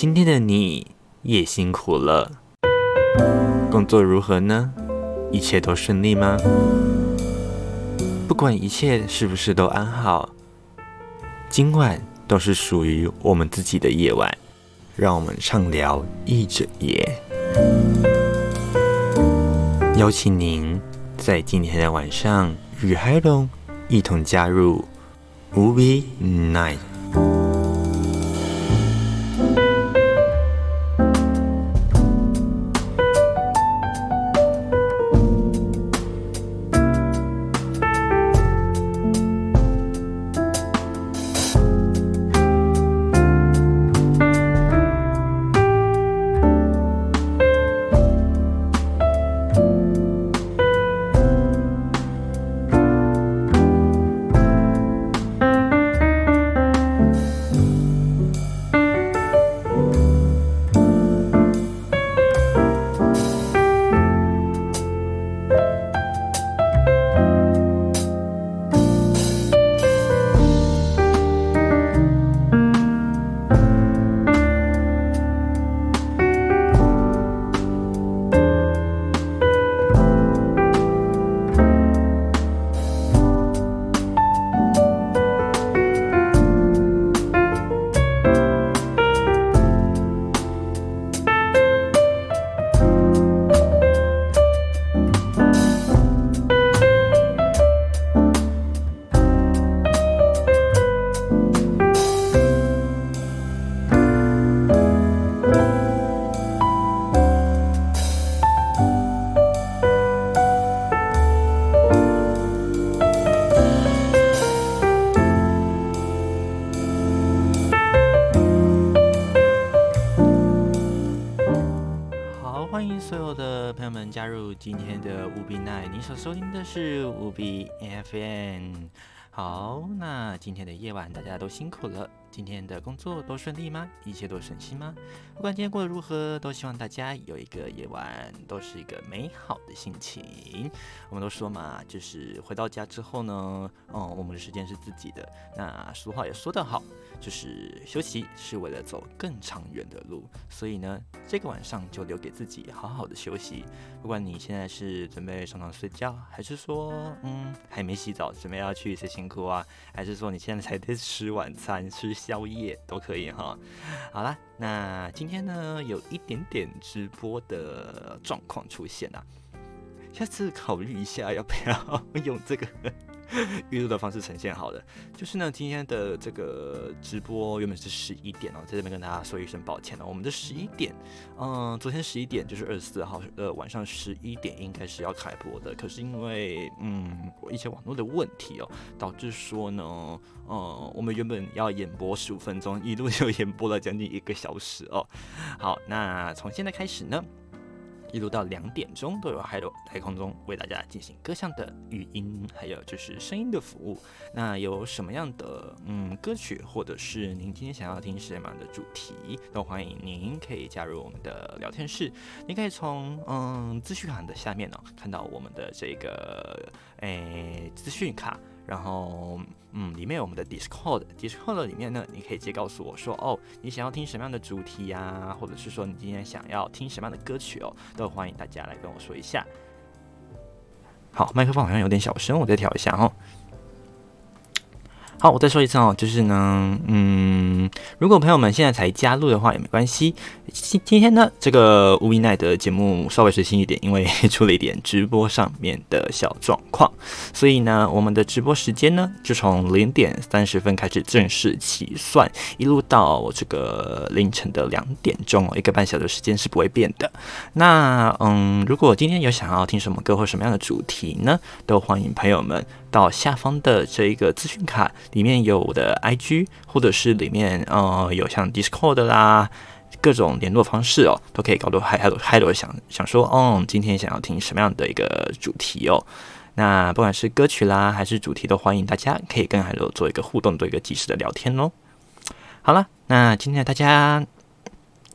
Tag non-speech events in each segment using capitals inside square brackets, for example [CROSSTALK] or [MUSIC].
今天的你也辛苦了。工作如何呢？一切都顺利吗？不管一切是不是都安好，今晚都是属于我们自己的夜晚。让我们畅聊一整夜。邀请您在今天的晚上与海龙一同加入 Movie Night。晚大家都辛苦了。今天的工作都顺利吗？一切都顺心吗？不管今天过得如何，都希望大家有一个夜晚都是一个美好的心情。我们都说嘛，就是回到家之后呢，嗯，我们的时间是自己的。那俗话也说得好。就是休息是为了走更长远的路，所以呢，这个晚上就留给自己好好的休息。不管你现在是准备上床睡觉，还是说嗯还没洗澡，准备要去洗辛苦啊，还是说你现在才在吃晚餐、吃宵夜都可以哈。[LAUGHS] 好啦，那今天呢有一点点直播的状况出现啊，下次考虑一下要不要 [LAUGHS] 用这个。[LAUGHS] 预录的方式呈现好的，就是呢，今天的这个直播原本是十一点哦，在这边跟大家说一声抱歉了。我们的十一点，嗯，昨天十一点就是二十四号呃晚上十一点应该是要开播的，可是因为嗯一些网络的问题哦，导致说呢，嗯，我们原本要演播十五分钟，一路就演播了将近一个小时哦。好，那从现在开始呢。一路到两点钟都有海螺在空中为大家进行各项的语音，还有就是声音的服务。那有什么样的嗯歌曲，或者是您今天想要听什么样的主题，都欢迎您可以加入我们的聊天室。您可以从嗯资讯卡的下面呢、看到我们的这个诶资讯卡。然后，嗯，里面有我们的 Discord，Discord 里面呢，你可以直接告诉我说，哦，你想要听什么样的主题呀、或者是说你今天想要听什么样的歌曲哦，都欢迎大家来跟我说一下。好，麦克风好像有点小声，我再调一下哦。好，我再说一次哦，就是呢，嗯，如果朋友们现在才加入的话也没关系。今今天呢，这个无比奈的节目稍微随性一点，因为出了一点直播上面的小状况，所以呢，我们的直播时间呢，就从零点三十分开始正式起算，一路到这个凌晨的两点钟哦，一个半小时时间是不会变的。那，嗯，如果今天有想要听什么歌或什么样的主题呢，都欢迎朋友们。到下方的这一个资讯卡里面有我的 IG，或者是里面呃有像 Discord 啦，各种联络方式哦，都可以搞到嗨嗨嗨的想想说，哦，今天想要听什么样的一个主题哦？那不管是歌曲啦，还是主题，都欢迎大家可以跟海螺做一个互动，做一个即时的聊天哦。好了，那今天大家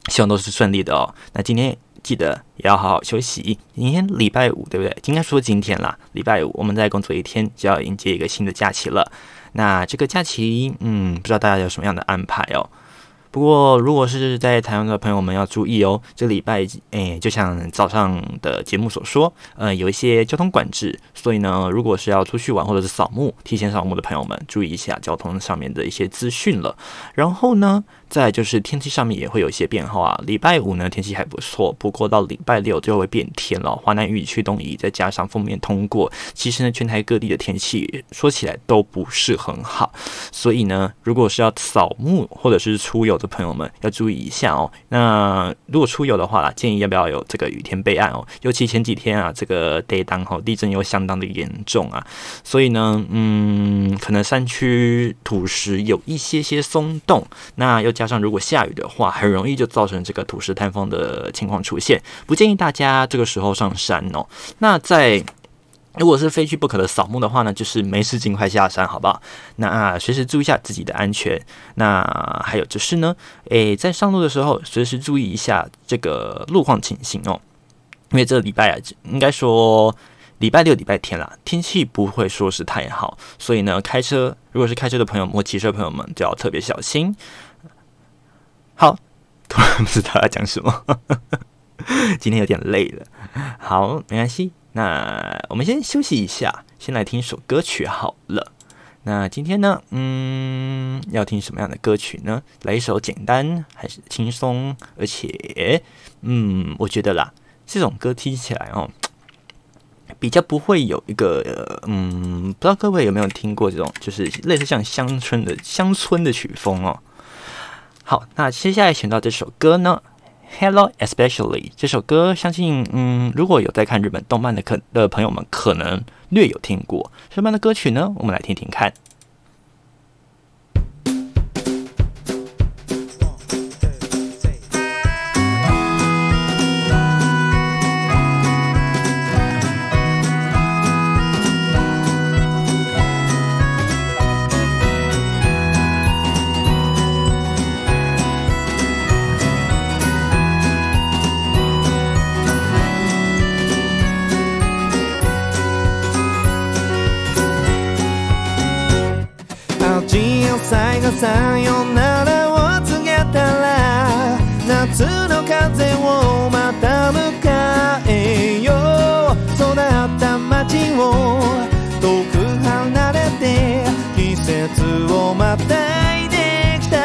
希望都是顺利的哦。那今天。记得也要好好休息。今天礼拜五，对不对？应该说今天啦，礼拜五，我们再工作一天，就要迎接一个新的假期了。那这个假期，嗯，不知道大家有什么样的安排哦？不过如果是在台湾的朋友们要注意哦，这礼拜诶，就像早上的节目所说，呃，有一些交通管制，所以呢，如果是要出去玩或者是扫墓、提前扫墓的朋友们，注意一下交通上面的一些资讯了。然后呢，再就是天气上面也会有一些变化啊。礼拜五呢，天气还不错，不过到礼拜六就会变天了。华南雨区东移，再加上锋面通过，其实呢，全台各地的天气说起来都不是很好。所以呢，如果是要扫墓或者是出游的朋友们，要注意一下哦。那如果出游的话啦，建议要不要有这个雨天备案哦？尤其前几天啊，这个 day 当吼地震又相当的严重啊，所以呢，嗯，可能山区土石有一些些松动，那又加。加上如果下雨的话，很容易就造成这个土石坍方的情况出现，不建议大家这个时候上山哦。那在如果是非去不可的扫墓的话呢，就是没事尽快下山，好不好？那，随时注意一下自己的安全。那还有就是呢，诶，在上路的时候，随时注意一下这个路况情形哦。因为这个礼拜啊，应该说礼拜六、礼拜天啦，天气不会说是太好，所以呢，开车如果是开车的朋友或骑车朋友们，就要特别小心。好，突然不知道要讲什么，[LAUGHS] 今天有点累了。好，没关系，那我们先休息一下，先来听一首歌曲好了。那今天呢，嗯，要听什么样的歌曲呢？来一首简单还是轻松？而且，嗯，我觉得啦，这种歌听起来哦，比较不会有一个，嗯，不知道各位有没有听过这种，就是类似像乡村的乡村的曲风哦。好，那接下来选到这首歌呢，Hello Especially 这首歌，相信嗯，如果有在看日本动漫的可的朋友们，可能略有听过。什么样的歌曲呢？我们来听听看。さよならを告げたら夏の风をまた迎えよう。育った街を远く离れて季节をまたいできた。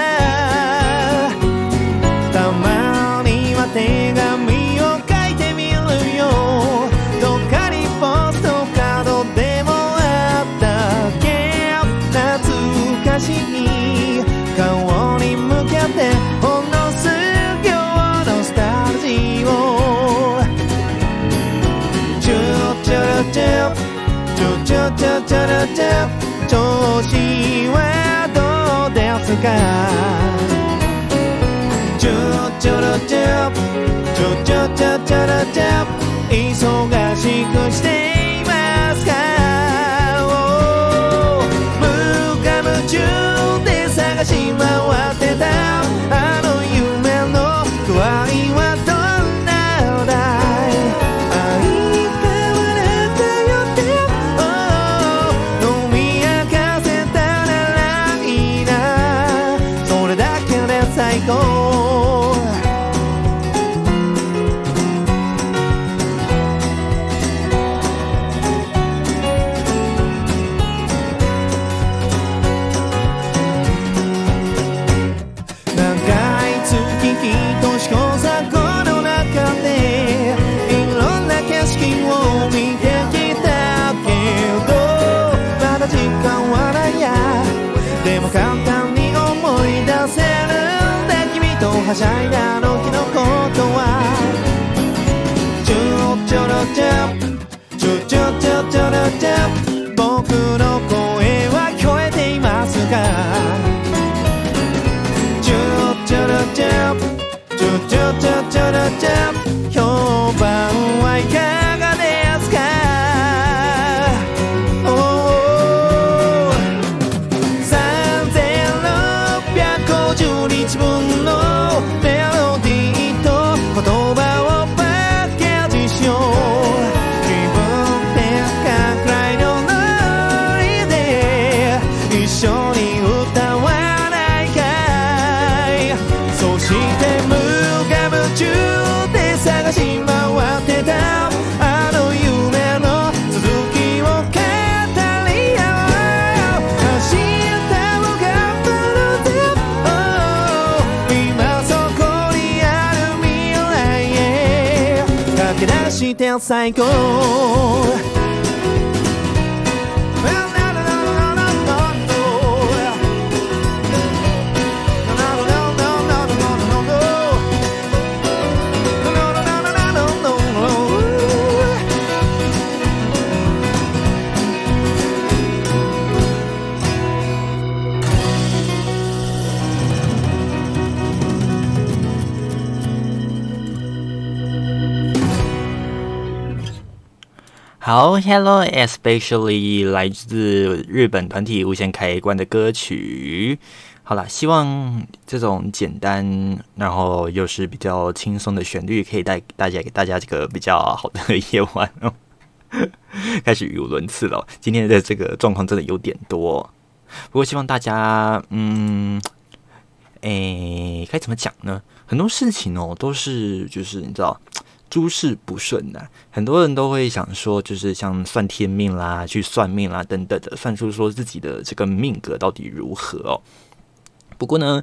たまには手纸調子はどうですかちょちょろちょちょちょちょちょろちょ忙しくして go. はしゃいだあの日のことはチュロチョロチャチュチョチュチョロチャ僕の声は聞こえていますかチュロチョロチャチュチュチュチョロチャ評判はいか55 ans 好，Hello especially 来自日本团体无限开关的歌曲。好啦，希望这种简单，然后又是比较轻松的旋律，可以带大家给大家这个比较好的夜晚哦。[LAUGHS] 开始语无伦次了，今天的这个状况真的有点多，不过希望大家，嗯，诶，该怎么讲呢？很多事情哦，都是就是你知道。诸事不顺呐，很多人都会想说，就是像算天命啦，去算命啦等等的，算出说自己的这个命格到底如何哦。不过呢，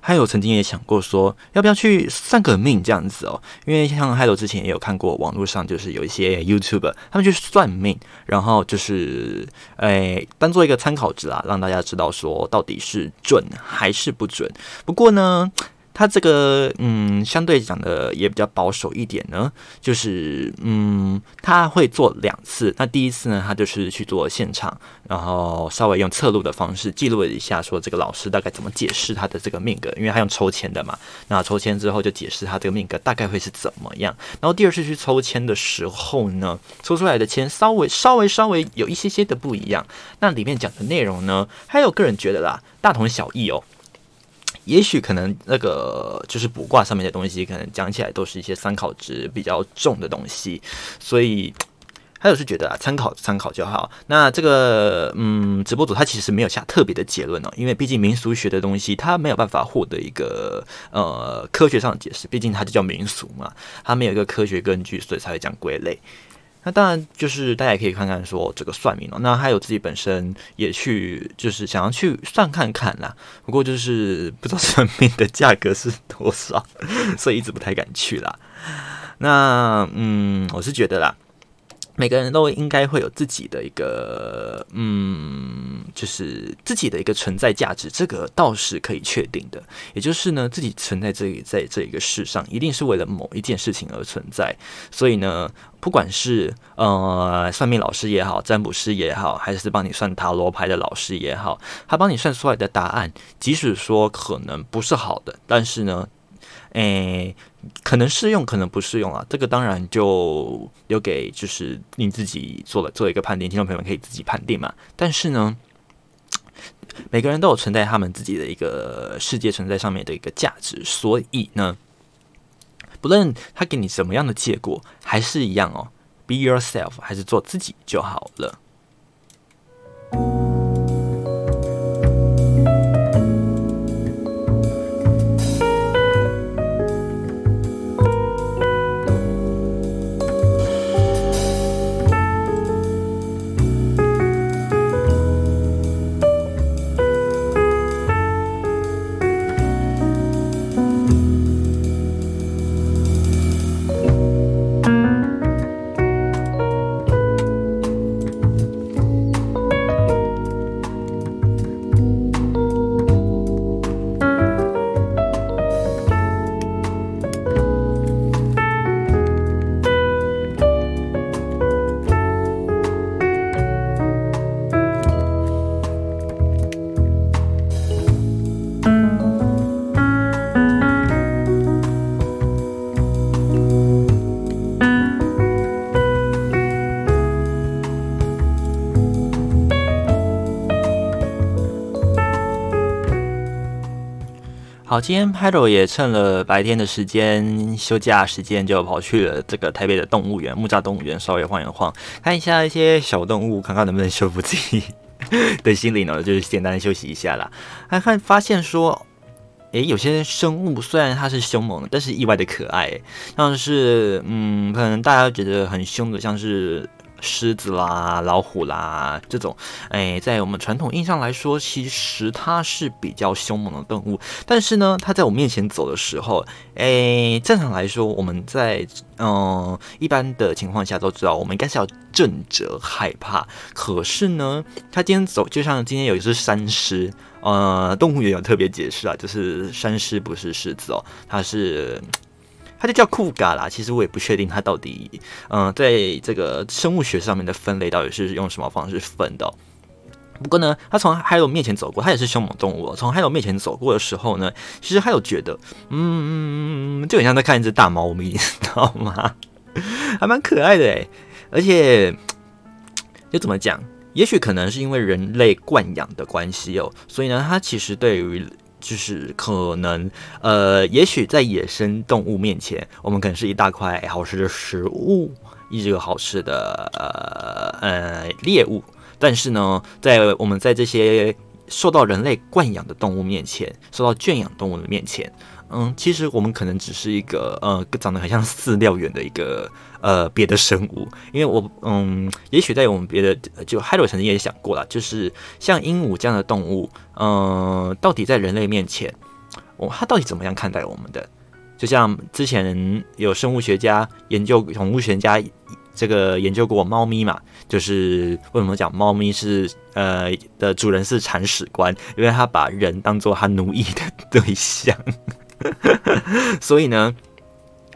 还有曾经也想过说，要不要去算个命这样子哦？因为像海斗之前也有看过网络上，就是有一些 YouTube 他们去算命，然后就是诶当做一个参考值啦，让大家知道说到底是准还是不准。不过呢。他这个嗯，相对讲的也比较保守一点呢，就是嗯，他会做两次。那第一次呢，他就是去做现场，然后稍微用侧录的方式记录了一下，说这个老师大概怎么解释他的这个命格，因为他用抽签的嘛。那抽签之后就解释他这个命格大概会是怎么样。然后第二次去抽签的时候呢，抽出来的签稍微稍微稍微有一些些的不一样。那里面讲的内容呢，还有个人觉得啦，大同小异哦。也许可能那个就是卜卦上面的东西，可能讲起来都是一些参考值比较重的东西，所以还有是觉得啊，参考参考就好。那这个嗯，直播主他其实没有下特别的结论哦，因为毕竟民俗学的东西，他没有办法获得一个呃科学上的解释，毕竟它就叫民俗嘛，它没有一个科学根据，所以才会讲归类。那当然，就是大家也可以看看说这个算命哦。那还有自己本身也去，就是想要去算看看啦。不过就是不知道算命的价格是多少，[LAUGHS] 所以一直不太敢去啦。那嗯，我是觉得啦。每个人都应该会有自己的一个，嗯，就是自己的一个存在价值，这个倒是可以确定的。也就是呢，自己存在这里，在这一个世上，一定是为了某一件事情而存在。所以呢，不管是呃算命老师也好，占卜师也好，还是帮你算塔罗牌的老师也好，他帮你算出来的答案，即使说可能不是好的，但是呢，诶。可能适用，可能不适用啊。这个当然就留给就是你自己做了做一个判定，听众朋友们可以自己判定嘛。但是呢，每个人都有存在他们自己的一个世界存在上面的一个价值，所以呢，不论他给你什么样的结果，还是一样哦。Be yourself，还是做自己就好了。好，今天 Paddle 也趁了白天的时间，休假时间就跑去了这个台北的动物园木栅动物园，稍微晃一晃，看一下一些小动物，看看能不能修复自己的心灵呢？就是简单的休息一下啦。还看发现说，诶、诶，有些生物虽然它是凶猛的，但是意外的可爱，像是嗯，可能大家觉得很凶的，像是。狮子啦、老虎啦，这种，哎，在我们传统印象来说，其实它是比较凶猛的动物。但是呢，它在我面前走的时候，哎，正常来说，我们在嗯一般的情况下都知道，我们应该是要震着害怕。可是呢，它今天走，就像今天有一只山狮，呃，动物园有特别解释啊，就是山狮不是狮子哦，它是。它就叫酷嘎啦，其实我也不确定它到底，嗯、在这个生物学上面的分类到底是用什么方式分的、不过呢，它从海螺面前走过，它也是凶猛动物、从海螺面前走过的时候呢，其实海螺觉得，嗯，就很像在看一只大猫咪，知道吗？[LAUGHS] 还蛮可爱的诶。而且，就怎么讲？也许可能是因为人类惯养的关系哦，所以呢，它其实对于。就是可能，呃，也许在野生动物面前，我们可能是一大块好吃的食物，一个好吃的呃呃猎物。但是呢，在我们在这些受到人类惯养的动物面前，受到圈养动物的面前，嗯，其实我们可能只是一个呃长得很像饲料员的一个。呃，别的生物，因为我嗯，也许在我们别的，就海螺曾经也想过了，就是像鹦鹉这样的动物，嗯、到底在人类面前，我它到底怎么样看待我们的？就像之前有生物学家研究，宠物学家这个研究过猫咪嘛，就是为什么讲猫咪是呃的主人是铲屎官，因为他把人当做他奴役的对象，[LAUGHS] 所以呢。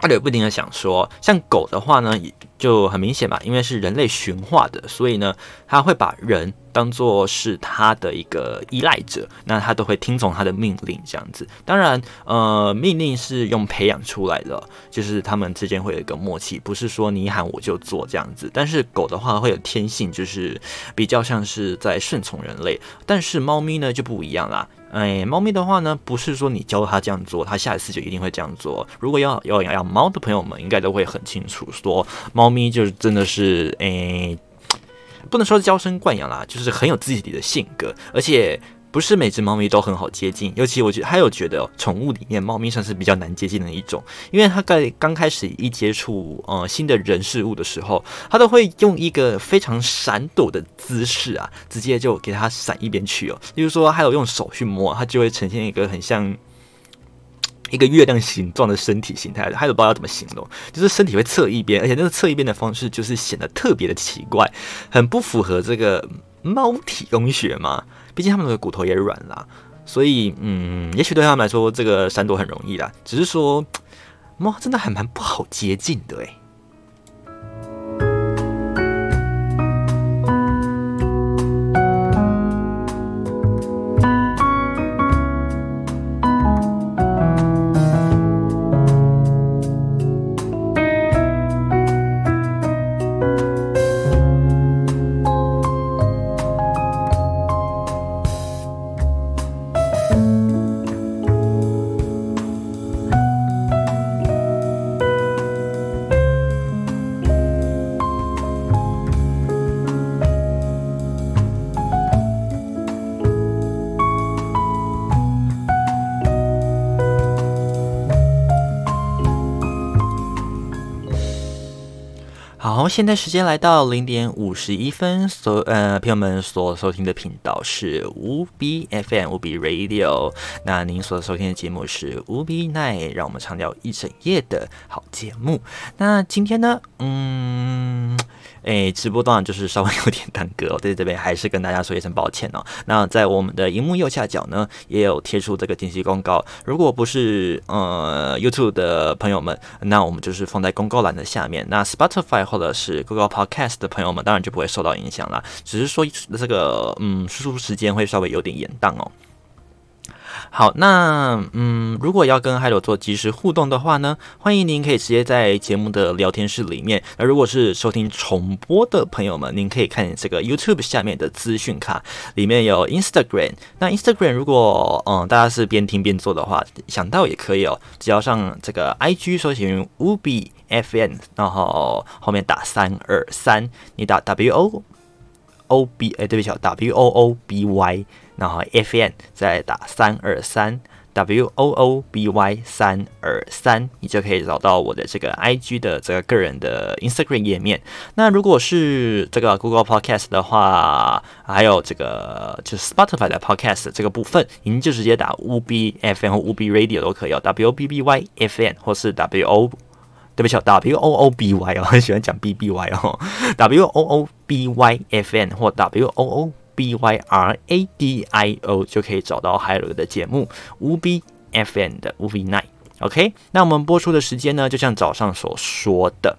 他也不停的想说，像狗的话呢，就很明显嘛，因为是人类驯化的，所以呢，他会把人当做是他的一个依赖者，那他都会听从他的命令这样子。当然，呃，命令是用培养出来的，就是他们之间会有一个默契，不是说你喊我就做这样子。但是狗的话会有天性，就是比较像是在顺从人类，但是猫咪呢就不一样啦。哎，猫咪的话呢，不是说你教它这样做，它下一次就一定会这样做。如果要要养猫的朋友们，应该都会很清楚，说猫咪就是真的是，哎，不能说娇生惯养啦，就是很有自己的性格，而且。不是每只猫咪都很好接近，尤其我觉得还有觉得宠物里面猫咪算是比较难接近的一种，因为它在刚开始一接触呃新的人事物的时候，它都会用一个非常闪躲的姿势啊，直接就给它闪一边去哦。例如说，还有用手去摸，它就会呈现一个很像一个月亮形状的身体形态，还有不知道怎么形容，就是身体会侧一边，而且那个侧一边的方式就是显得特别的奇怪，很不符合这个猫体工学嘛。毕竟他们的骨头也软啦，所以嗯，也许对他们来说这个闪躲很容易啦。只是说，猫真的还蛮不好接近的诶。现在时间来到零点五十一分，所呃朋友们所收听的频道是五 B FM 五 B Radio，那您所收听的节目是五 B Night，让我们长聊一整夜的好节目。那今天呢，嗯。诶，直播当然就是稍微有点耽搁哦，在这边还是跟大家说一声抱歉哦。那在我们的荧幕右下角呢，也有贴出这个紧急公告。如果不是呃 YouTube 的朋友们，那我们就是放在公告栏的下面。那 Spotify 或者是 Google Podcast 的朋友们，当然就不会受到影响啦。只是说这个嗯输出时间会稍微有点延宕哦。好，那嗯，如果要跟海螺做即时互动的话呢，欢迎您可以直接在节目的聊天室里面。那如果是收听重播的朋友们，您可以看这个 YouTube 下面的资讯卡，里面有 Instagram。那 Instagram 如果嗯大家是边听边做的话，想到也可以哦，只要上这个 IG 搜寻 F N，然后后面打三二三，你打 W O O B，哎，对不起，W O O B Y。然后 FN 再打三二三，W O O B Y 三二三，你就可以找到我的这个 IG 的这个个人的 Instagram 页面。那如果是这个 Google Podcast 的话，还有这个就是 Spotify 的 Podcast 这个部分，您就直接打 W B F N 或 W B Radio 都可以哦，W O B B Y F N 或是 W O，对不起，W O O B Y 哦，很 [LAUGHS] 喜欢讲 B B Y 哦，W O O B Y F N 或 W O O。B Y R A D I O 就可以找到海伦的节目，WOOBY FM 的 WOOBY Night。OK，那我们播出的时间呢，就像早上所说的，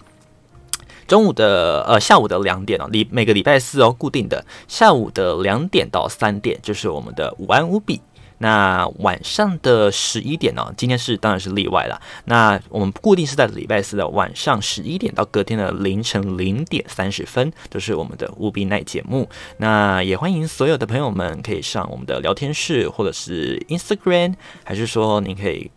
中午的呃下午的两点哦，礼每个礼拜四哦固定的下午的两点到三点就是我们的午安 WOOBY。那晚上的十一点呢？今天是当然是例外了。那我们固定是在礼拜四的晚上十一点到隔天的凌晨零点三十分，都是我们的务必耐节目。那也欢迎所有的朋友们可以上我们的聊天室，或者是 Instagram，还是说您可以。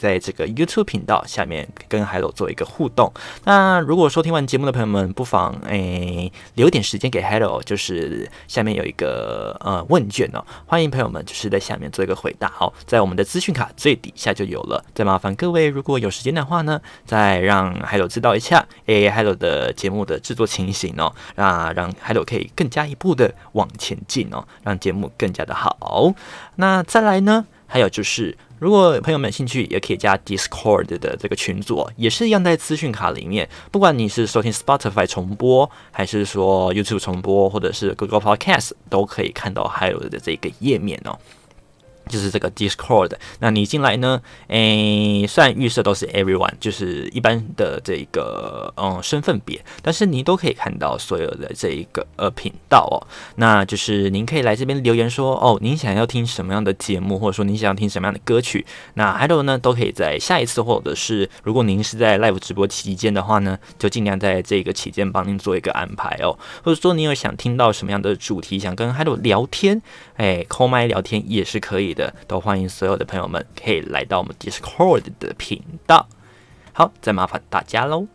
在这个 YouTube 频道下面跟 Hello 做一个互动。那如果收听完节目的朋友们，不妨诶、留点时间给 Hello，就是下面有一个呃问卷哦，欢迎朋友们就是在下面做一个回答。好，在我们的资讯卡最底下就有了。再麻烦各位，如果有时间的话呢，再让 Hello 知道一下诶 Hello 的节目的制作情形哦，那让 Hello 可以更加一步的往前进哦，让节目更加的好。那再来呢，还有就是。如果朋友们有兴趣，也可以加 Discord 的这个群组，也是一样在资讯卡里面。不管你是收听 Spotify 重播，还是说 YouTube 重播，或者是 Google Podcast，都可以看到 Hello 的这个页面哦。就是这个 Discord，那你进来呢？诶，虽然预设都是 Everyone，就是一般的这个嗯身份别，但是您都可以看到所有的这一个呃频道哦。那就是您可以来这边留言说哦，您想要听什么样的节目，或者说您想要听什么样的歌曲，那还有呢，都可以在下一次，或者是如果您是在 Live 直播期间的话呢，就尽量在这个期间帮您做一个安排哦。或者说你有想听到什么样的主题，想跟 Hello 聊天，诶，call 麦聊天也是可以的。都欢迎所有的朋友们可以来到我们 Discord 的频道。好，再麻烦大家喽。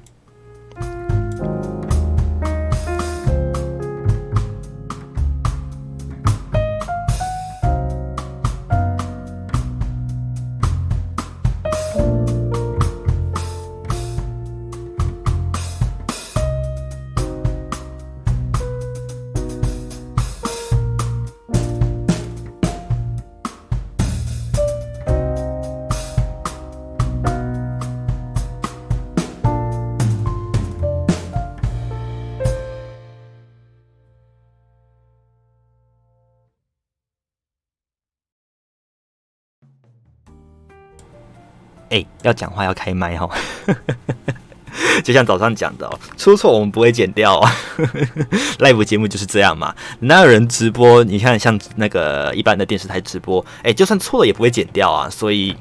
哎、要讲话要开麦哈，[LAUGHS] 就像早上讲的哦，出错我们不会剪掉哦。[LAUGHS] Live 节目就是这样嘛，哪有人直播？你看像那个一般的电视台直播，哎、就算错了也不会剪掉啊。所以，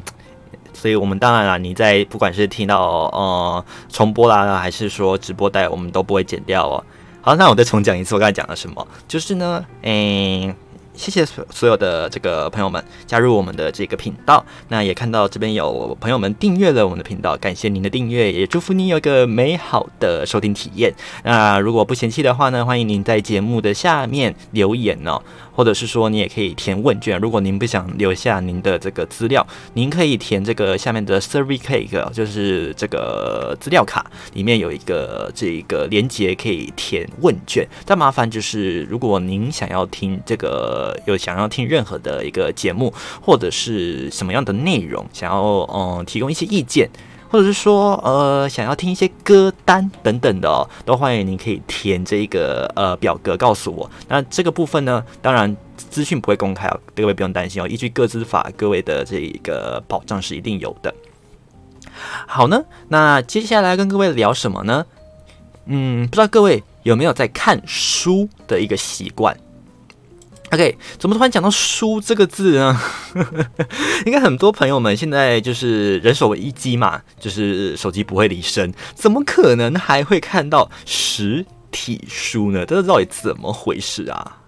所以我们当然了，你在不管是听到呃重播啦，还是说直播带，我们都不会剪掉哦。好，那我再重讲一次，我刚才讲了什么？就是呢，哎、谢谢所所有的这个朋友们加入我们的这个频道，那也看到这边有朋友们订阅了我们的频道，感谢您的订阅，也祝福您有个美好的收听体验。那如果不嫌弃的话呢，欢迎您在节目的下面留言哦。或者是说，你也可以填问卷。如果您不想留下您的这个资料，您可以填这个下面的 survey cake，就是这个资料卡里面有一个这个连接可以填问卷。但麻烦就是，如果您想要听这个，有想要听任何的一个节目，或者是什么样的内容，想要嗯提供一些意见。或者是说，呃，想要听一些歌单等等的，都欢迎您可以填这个呃表格告诉我。那这个部分呢，当然资讯不会公开哦，各位不用担心哦。依据个资法，各位的这一个保障是一定有的。好呢，那接下来跟各位聊什么呢？嗯，不知道各位有没有在看书的一个习惯？OK，怎么突然讲到书这个字呢？[LAUGHS] 应该很多朋友们现在就是人手一机嘛，就是手机不会离身，怎么可能还会看到实体书呢？这到底怎么回事啊？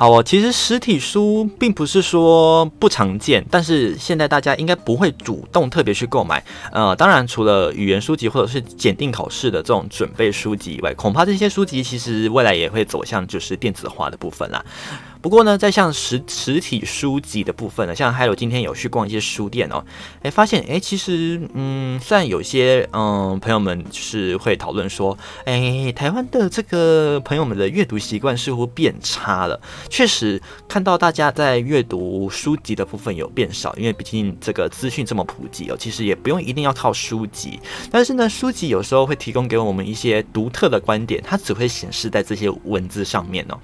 好哦，其实实体书并不是说不常见，但是现在大家应该不会主动特别去购买。呃，当然除了语言书籍或者是检定考试的这种准备书籍以外，恐怕这些书籍其实未来也会走向就是电子化的部分啦。不过呢，在像实实体书籍的部分呢，像还有今天有去逛一些书店哦，哎，发现哎，其实嗯，虽然有些嗯朋友们就是会讨论说，哎，台湾的这个朋友们的阅读习惯似乎变差了。确实看到大家在阅读书籍的部分有变少，因为毕竟这个资讯这么普及哦，其实也不用一定要靠书籍。但是呢，书籍有时候会提供给我们一些独特的观点，它只会显示在这些文字上面哦。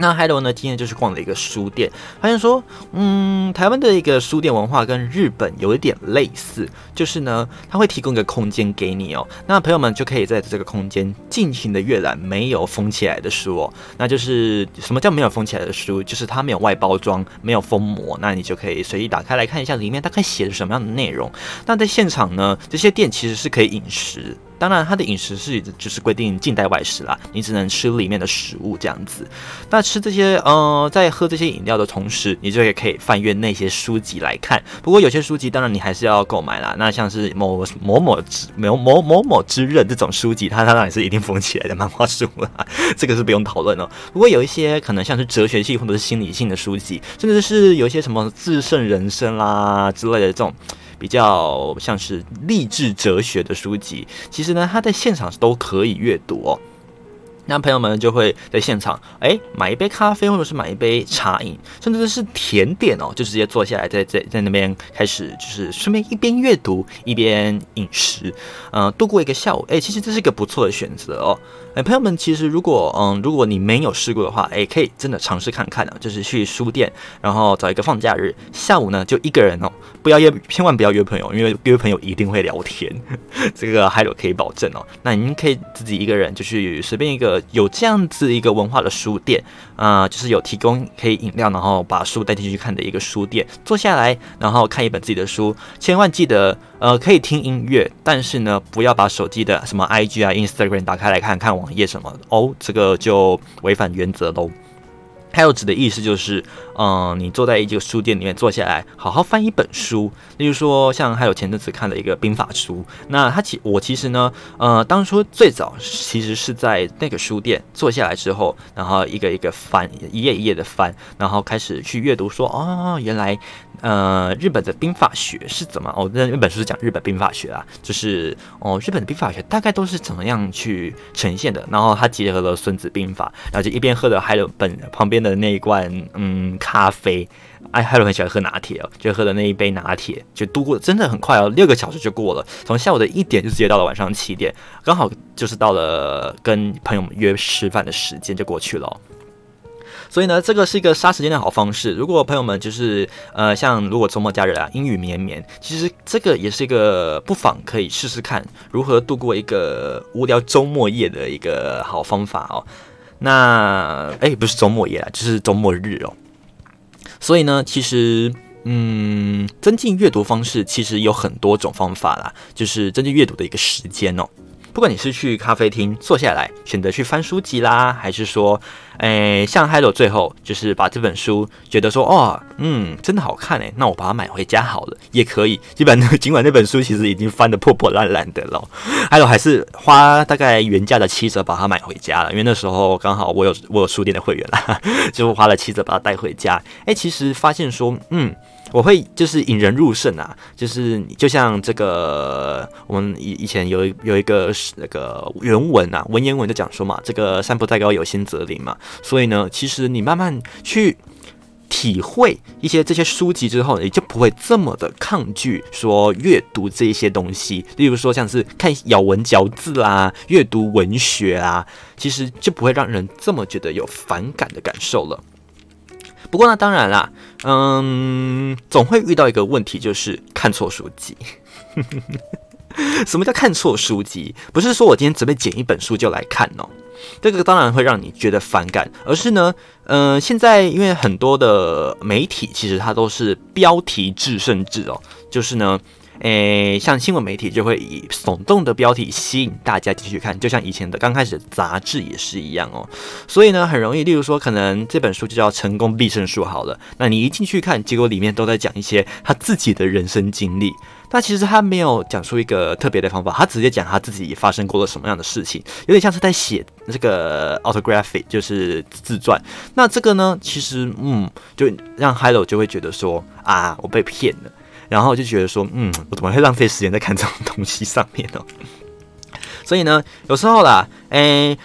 那海伦呢？今天就是逛了一个书店，发现说，嗯，台湾的一个书店文化跟日本有一点类似，就是呢，它会提供一个空间给你哦。那朋友们就可以在这个空间尽情的阅览没有封起来的书哦。那就是什么叫没有封起来的书？就是它没有外包装，没有封膜，那你就可以随意打开来看一下里面大概写的什么样的内容。那在现场呢，这些店其实是可以饮食。当然，它的饮食是就是规定禁带外食啦，你只能吃里面的食物这样子。那吃这些呃，在喝这些饮料的同时，你就也可以翻阅那些书籍来看。不过有些书籍当然你还是要购买啦。那像是某某某之某某某某之刃这种书籍，它它当然是一定封起来的漫画书啦，[LAUGHS] 这个是不用讨论了。不过有一些可能像是哲学系或者是心理性的书籍，甚至是有一些什么自胜人生啦之类的这种。比较像是励志哲学的书籍，其实呢，他在现场都可以阅读哦。那朋友们就会在现场，哎，买一杯咖啡，或者是买一杯茶饮，甚至是甜点哦，就直接坐下来在，在在那边开始，就是顺便一边阅读一边饮食，嗯，度过一个下午。哎，其实这是一个不错的选择哦。朋友们，其实如果嗯，如果你没有试过的话，哎，可以真的尝试看看啊，就是去书店，然后找一个放假日下午呢，就一个人哦，不要约，千万不要约朋友，因为约朋友一定会聊天，[LAUGHS] 这个还有可以保证哦。那您可以自己一个人就去随便一个。有这样子一个文化的书店啊、就是有提供可以饮料，然后把书带进去看的一个书店。坐下来，然后看一本自己的书，千万记得，呃，可以听音乐，但是呢，不要把手机的什么 IG 啊、Instagram 打开来看看网页什么哦，这个就违反原则喽。还有指的意思就是，嗯、你坐在一个书店里面坐下来，好好翻一本书。例如说，像还有前阵子看了一个兵法书，那他其我其实呢，呃，当初最早其实是在那个书店坐下来之后，然后一个一个翻，一页一页的翻，然后开始去阅读，说哦，原来。呃，日本的兵法学是怎么？哦，那那本书是讲日本兵法学啊，就是哦，日本的兵法学大概都是怎么样去呈现的。然后他结合了《孙子兵法》，然后就一边喝着还有本旁边的那一罐嗯咖啡。哎，还有很喜欢喝拿铁哦，就喝的那一杯拿铁，就度过真的很快哦，六个小时就过了，从下午的一点就直接到了晚上七点，刚好就是到了跟朋友们约吃饭的时间就过去了。所以呢，这个是一个杀时间的好方式。如果朋友们就是呃，像如果周末假日啊，阴雨绵绵，其实这个也是一个不妨可以试试看如何度过一个无聊周末夜的一个好方法哦。那哎，不是周末夜啊，就是周末日哦。所以呢，其实嗯，增进阅读方式其实有很多种方法啦，就是增进阅读的一个时间哦。不管你是去咖啡厅坐下来选择去翻书籍啦，还是说，诶，像 Hello 最后就是把这本书觉得说，哦，嗯，真的好看诶，那我把它买回家好了，也可以。基本上尽管那本书其实已经翻得破破烂烂的了，[LAUGHS] Hello 还是花大概原价的七折把它买回家了，因为那时候刚好我有我有书店的会员啦，[LAUGHS] 就花了七折把它带回家。诶，其实发现说，嗯。我会就是引人入胜啊，就是就像这个我们以以前有有一个那个原文啊，文言文就讲说嘛，这个山不在高，有仙则灵嘛。所以呢，其实你慢慢去体会一些这些书籍之后，你就不会这么的抗拒说阅读这一些东西。例如说像是看咬文嚼字啊，阅读文学啊，其实就不会让人这么觉得有反感的感受了。不过呢，当然啦，嗯，总会遇到一个问题，就是看错书籍。[LAUGHS] 什么叫看错书籍？不是说我今天准备捡一本书就来看哦，这个当然会让你觉得反感，而是呢，嗯，现在因为很多的媒体其实它都是标题制甚至哦，就是呢。诶，像新闻媒体就会以耸动的标题吸引大家继续看，就像以前的刚开始杂志也是一样哦。所以呢，很容易，例如说，可能这本书就叫《成功必胜术》好了，那你一进去看，结果里面都在讲一些他自己的人生经历。但其实他没有讲出一个特别的方法，他直接讲他自己发生过了什么样的事情，有点像是在写这个 autography，就是自传。那这个呢，其实嗯，就让 Hello 就会觉得说啊，我被骗了，然后就觉得说，嗯，我怎么会浪费时间在看这种东西上面呢？所以呢，有时候啦，诶。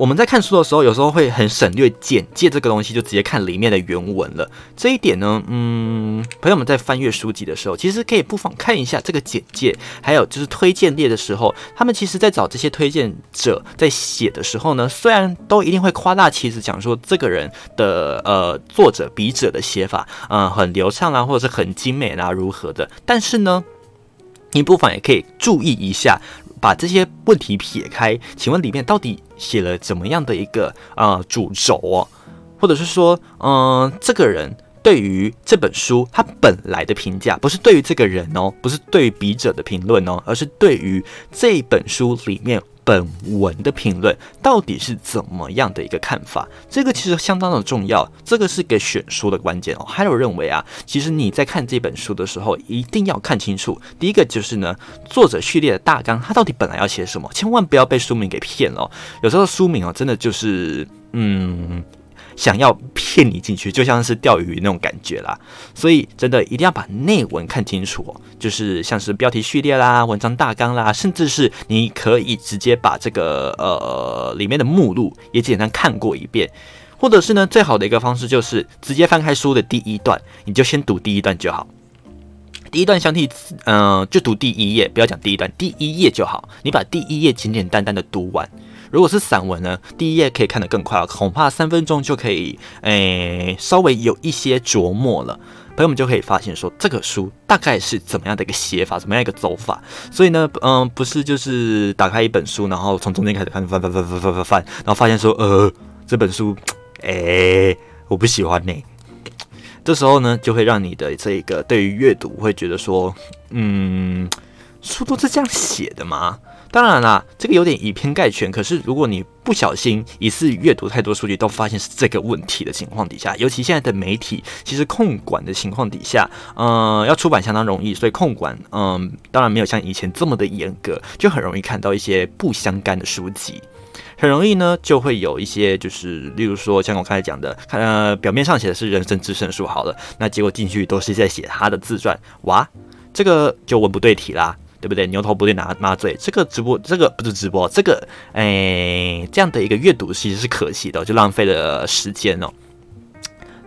我们在看书的时候，有时候会很省略简介这个东西，就直接看里面的原文了。这一点呢，嗯，朋友们在翻阅书籍的时候，其实可以不妨看一下这个简介，还有就是推荐列的时候，他们其实在找这些推荐者在写的时候呢，虽然都一定会夸大其词讲说这个人的呃作者笔者的写法，嗯、很流畅啊，或者是很精美啊，如何的，但是呢，你不妨也可以注意一下。把这些问题撇开，请问里面到底写了怎么样的一个啊主轴哦？或者是说，嗯、这个人对于这本书他本来的评价，不是对于这个人哦，不是对于笔者的评论哦，而是对于这本书里面。本文的评论到底是怎么样的一个看法？这个其实相当的重要，这个是给选书的关键哦。还有认为啊，其实你在看这本书的时候，一定要看清楚。第一个就是呢，作者序列的大纲，他到底本来要写什么？千万不要被书名给骗了哦。有时候书名哦，真的就是嗯。想要骗你进去，就像是钓鱼那种感觉啦，所以真的一定要把内文看清楚。就是像是标题序列啦、文章大纲啦，甚至是你可以直接把这个呃里面的目录也简单看过一遍，或者是呢，最好的一个方式就是直接翻开书的第一段，你就先读第一段就好。第一段相体，嗯、就读第一页，不要讲第一段，第一页就好。你把第一页简简单单的读完。如果是散文呢，第一页可以看得更快，恐怕三分钟就可以，诶、稍微有一些琢磨了，朋友们就可以发现说这个书大概是怎么样的一个写法，怎么样一个走法。所以呢，嗯，不是就是打开一本书，然后从中间开始看，翻翻翻翻翻翻翻，然后发现说，呃，这本书，诶、我不喜欢呢。这时候呢，就会让你的这个对于阅读会觉得说，嗯，书都是这样写的吗？当然啦，这个有点以偏概全。可是如果你不小心一次阅读太多书籍，都发现是这个问题的情况底下，尤其现在的媒体其实控管的情况底下，嗯、要出版相当容易，所以控管，嗯、当然没有像以前这么的严格，就很容易看到一些不相干的书籍，很容易呢就会有一些就是，例如说像我刚才讲的，看呃表面上写的是人生致胜书好了，那结果进去都是在写他的自传，哇，这个就文不对题啦。对不对？牛头不对马马嘴，这个直播，这个不是直播，这个哎，这样的一个阅读其实是可惜的，就浪费了时间哦。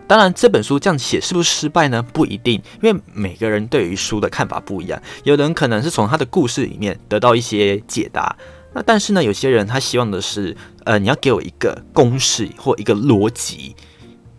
当然，这本书这样写是不是失败呢？不一定，因为每个人对于书的看法不一样。有人可能是从他的故事里面得到一些解答，那但是呢，有些人他希望的是，呃，你要给我一个公式或一个逻辑。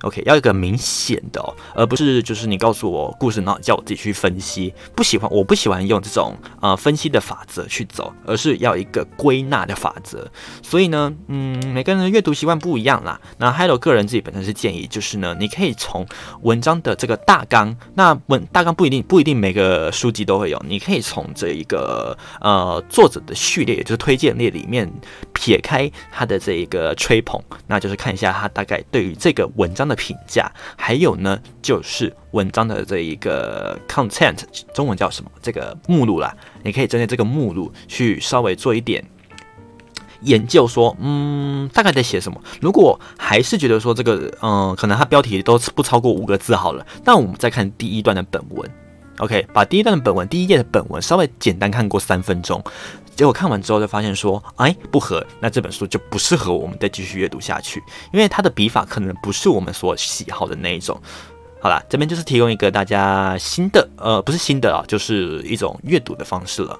OK，要一个明显的，而不是就是你告诉我故事，然后叫我自己去分析。不喜欢，我不喜欢用这种呃分析的法则去走，而是要一个归纳的法则。所以呢，嗯，每个人的阅读习惯不一样啦。那 Hello 个人自己本身是建议，就是呢，你可以从文章的这个大纲，那文大纲不一定不一定每个书籍都会有，你可以从这一个呃作者的序列，就是推荐列里面撇开他的这一个吹捧，那就是看一下他大概对于这个文章。的评价，还有呢，就是文章的这一个 content，中文叫什么？这个目录啦，你可以针对这个目录去稍微做一点研究，说，嗯，大概在写什么。如果还是觉得说这个，嗯，可能它标题都不超过五个字好了，那我们再看第一段的本文。OK，把第一段的本文，第一页的本文稍微简单看过三分钟。结果看完之后就发现说，哎，不合，那这本书就不适合我们再继续阅读下去，因为它的笔法可能不是我们所喜好的那一种。好啦，这边就是提供一个大家新的，呃，不是新的啊，就是一种阅读的方式了。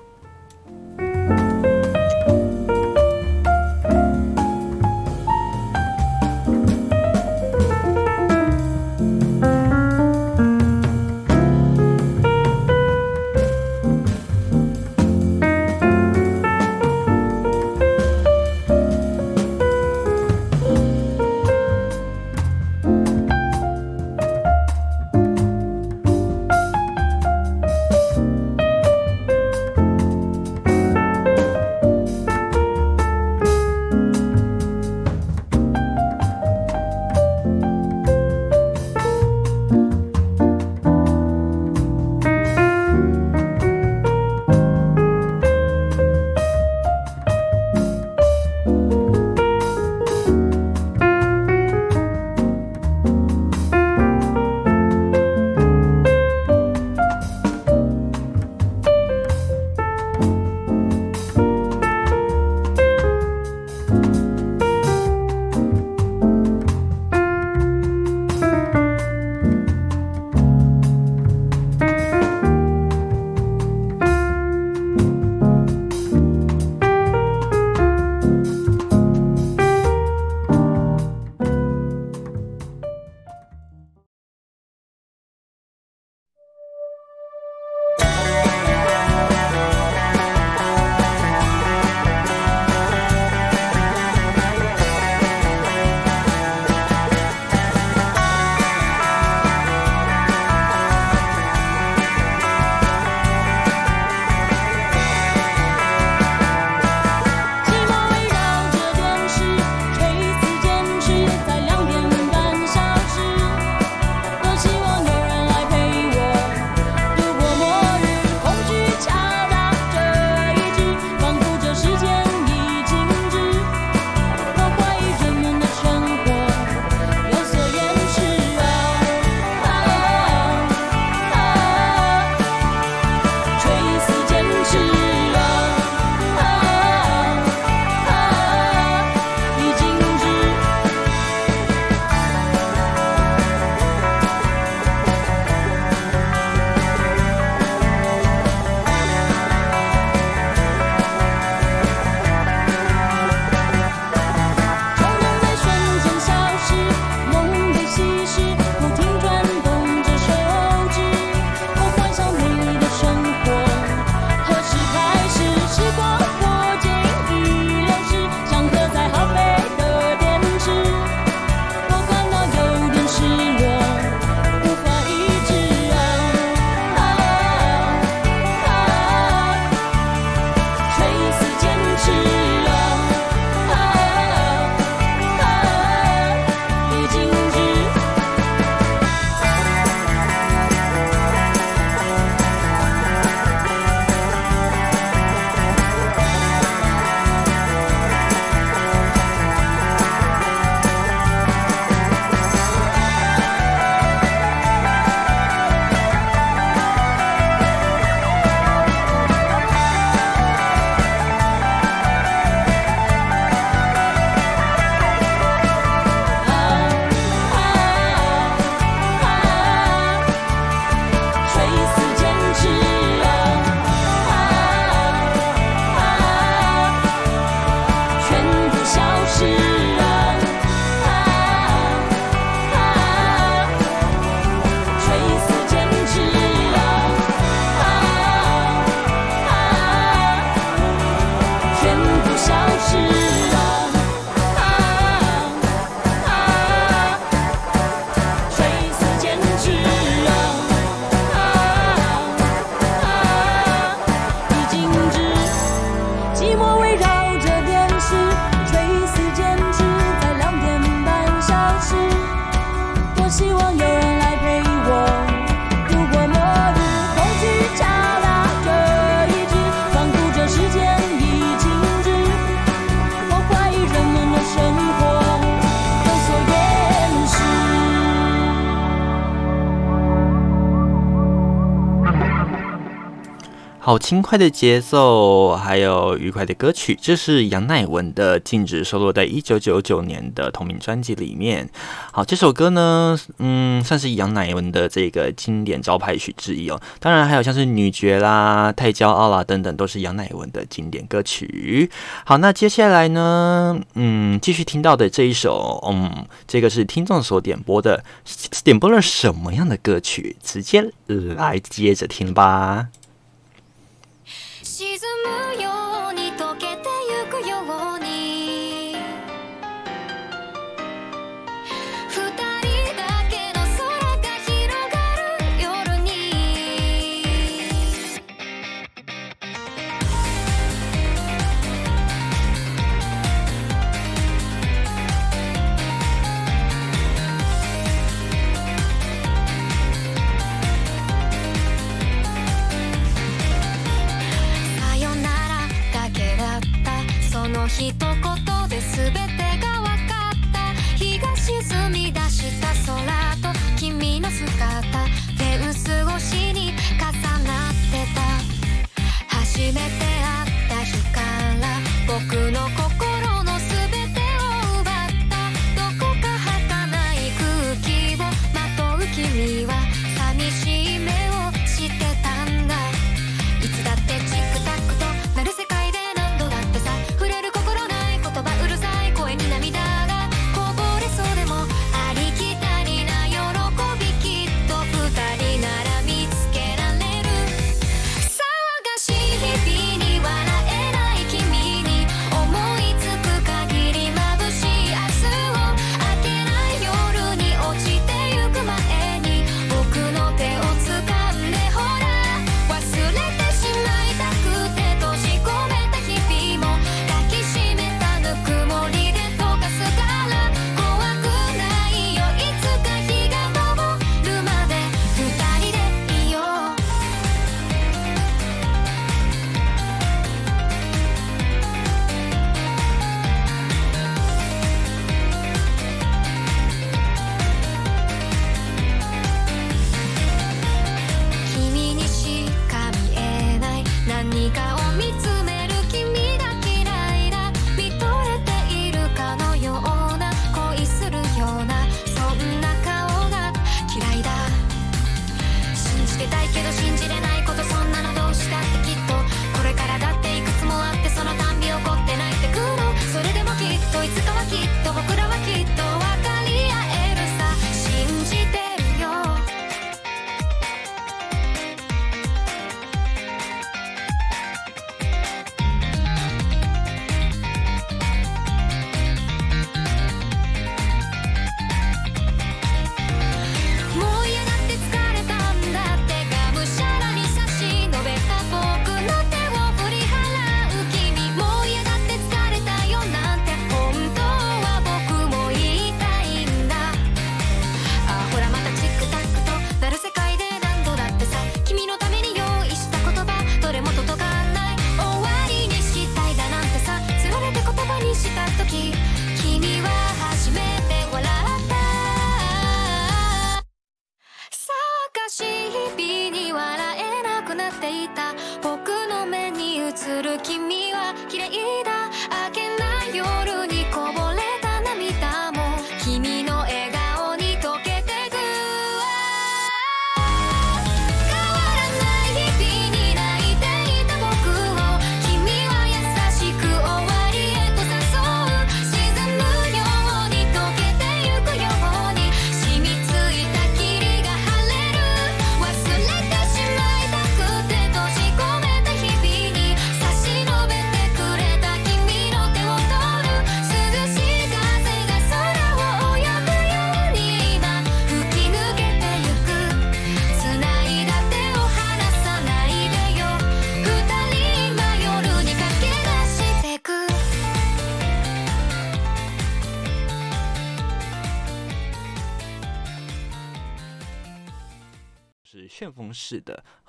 好轻快的节奏，还有愉快的歌曲，这是杨乃文的《静止》收录在一九九九年的同名专辑里面。好，这首歌呢，嗯，算是杨乃文的这个经典招牌曲之一哦。当然，还有像是《女爵》啦、《太骄傲》啦等等，都是杨乃文的经典歌曲。好，那接下来呢，嗯，继续听到的这一首，嗯，这个是听众所点播的，点播了什么样的歌曲？直接来接着听吧。沈むよの一言で全てが分かった。日が沈み出した空と君の姿。手薄越しに重なってた。初めて会った日から僕の心。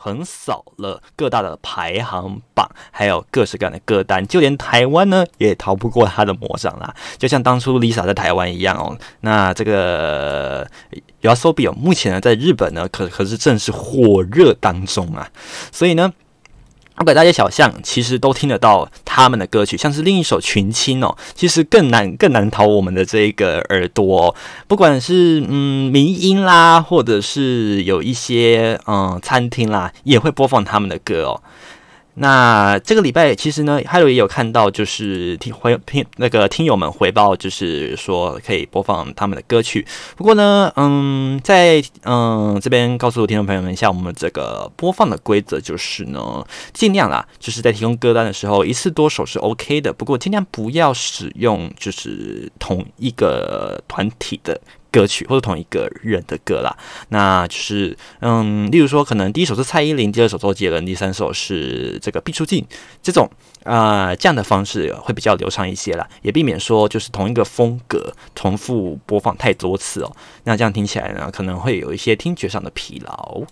横扫了各大的排行榜，还有各式各样的歌单，就连台湾呢也逃不过他的魔掌啦。就像当初 Lisa 在台湾一样哦。那这个 y o s o b i 目前呢在日本呢可可是正是火热当中啊。所以呢，不管大街小巷，其实都听得到他们的歌曲，像是另一首《群青》哦，其实更难更难逃我们的这个耳朵。不管是嗯民音啦，或者是有一些嗯餐厅啦，也会播放他们的歌哦。那这个礼拜其实呢，还有也有看到，就是听回听那个听友们回报，就是说可以播放他们的歌曲。不过呢，嗯，在嗯这边告诉听众朋友们一下，我们这个播放的规则就是呢，尽量啦，就是在提供歌单的时候，一次多首是 OK 的。不过尽量不要使用就是同一个团体的。歌曲或者同一个人的歌啦，那就是嗯，例如说，可能第一首是蔡依林，第二首周杰伦，第三首是这个毕书尽，这种啊、这样的方式会比较流畅一些啦，也避免说就是同一个风格重复播放太多次哦，那这样听起来呢，可能会有一些听觉上的疲劳。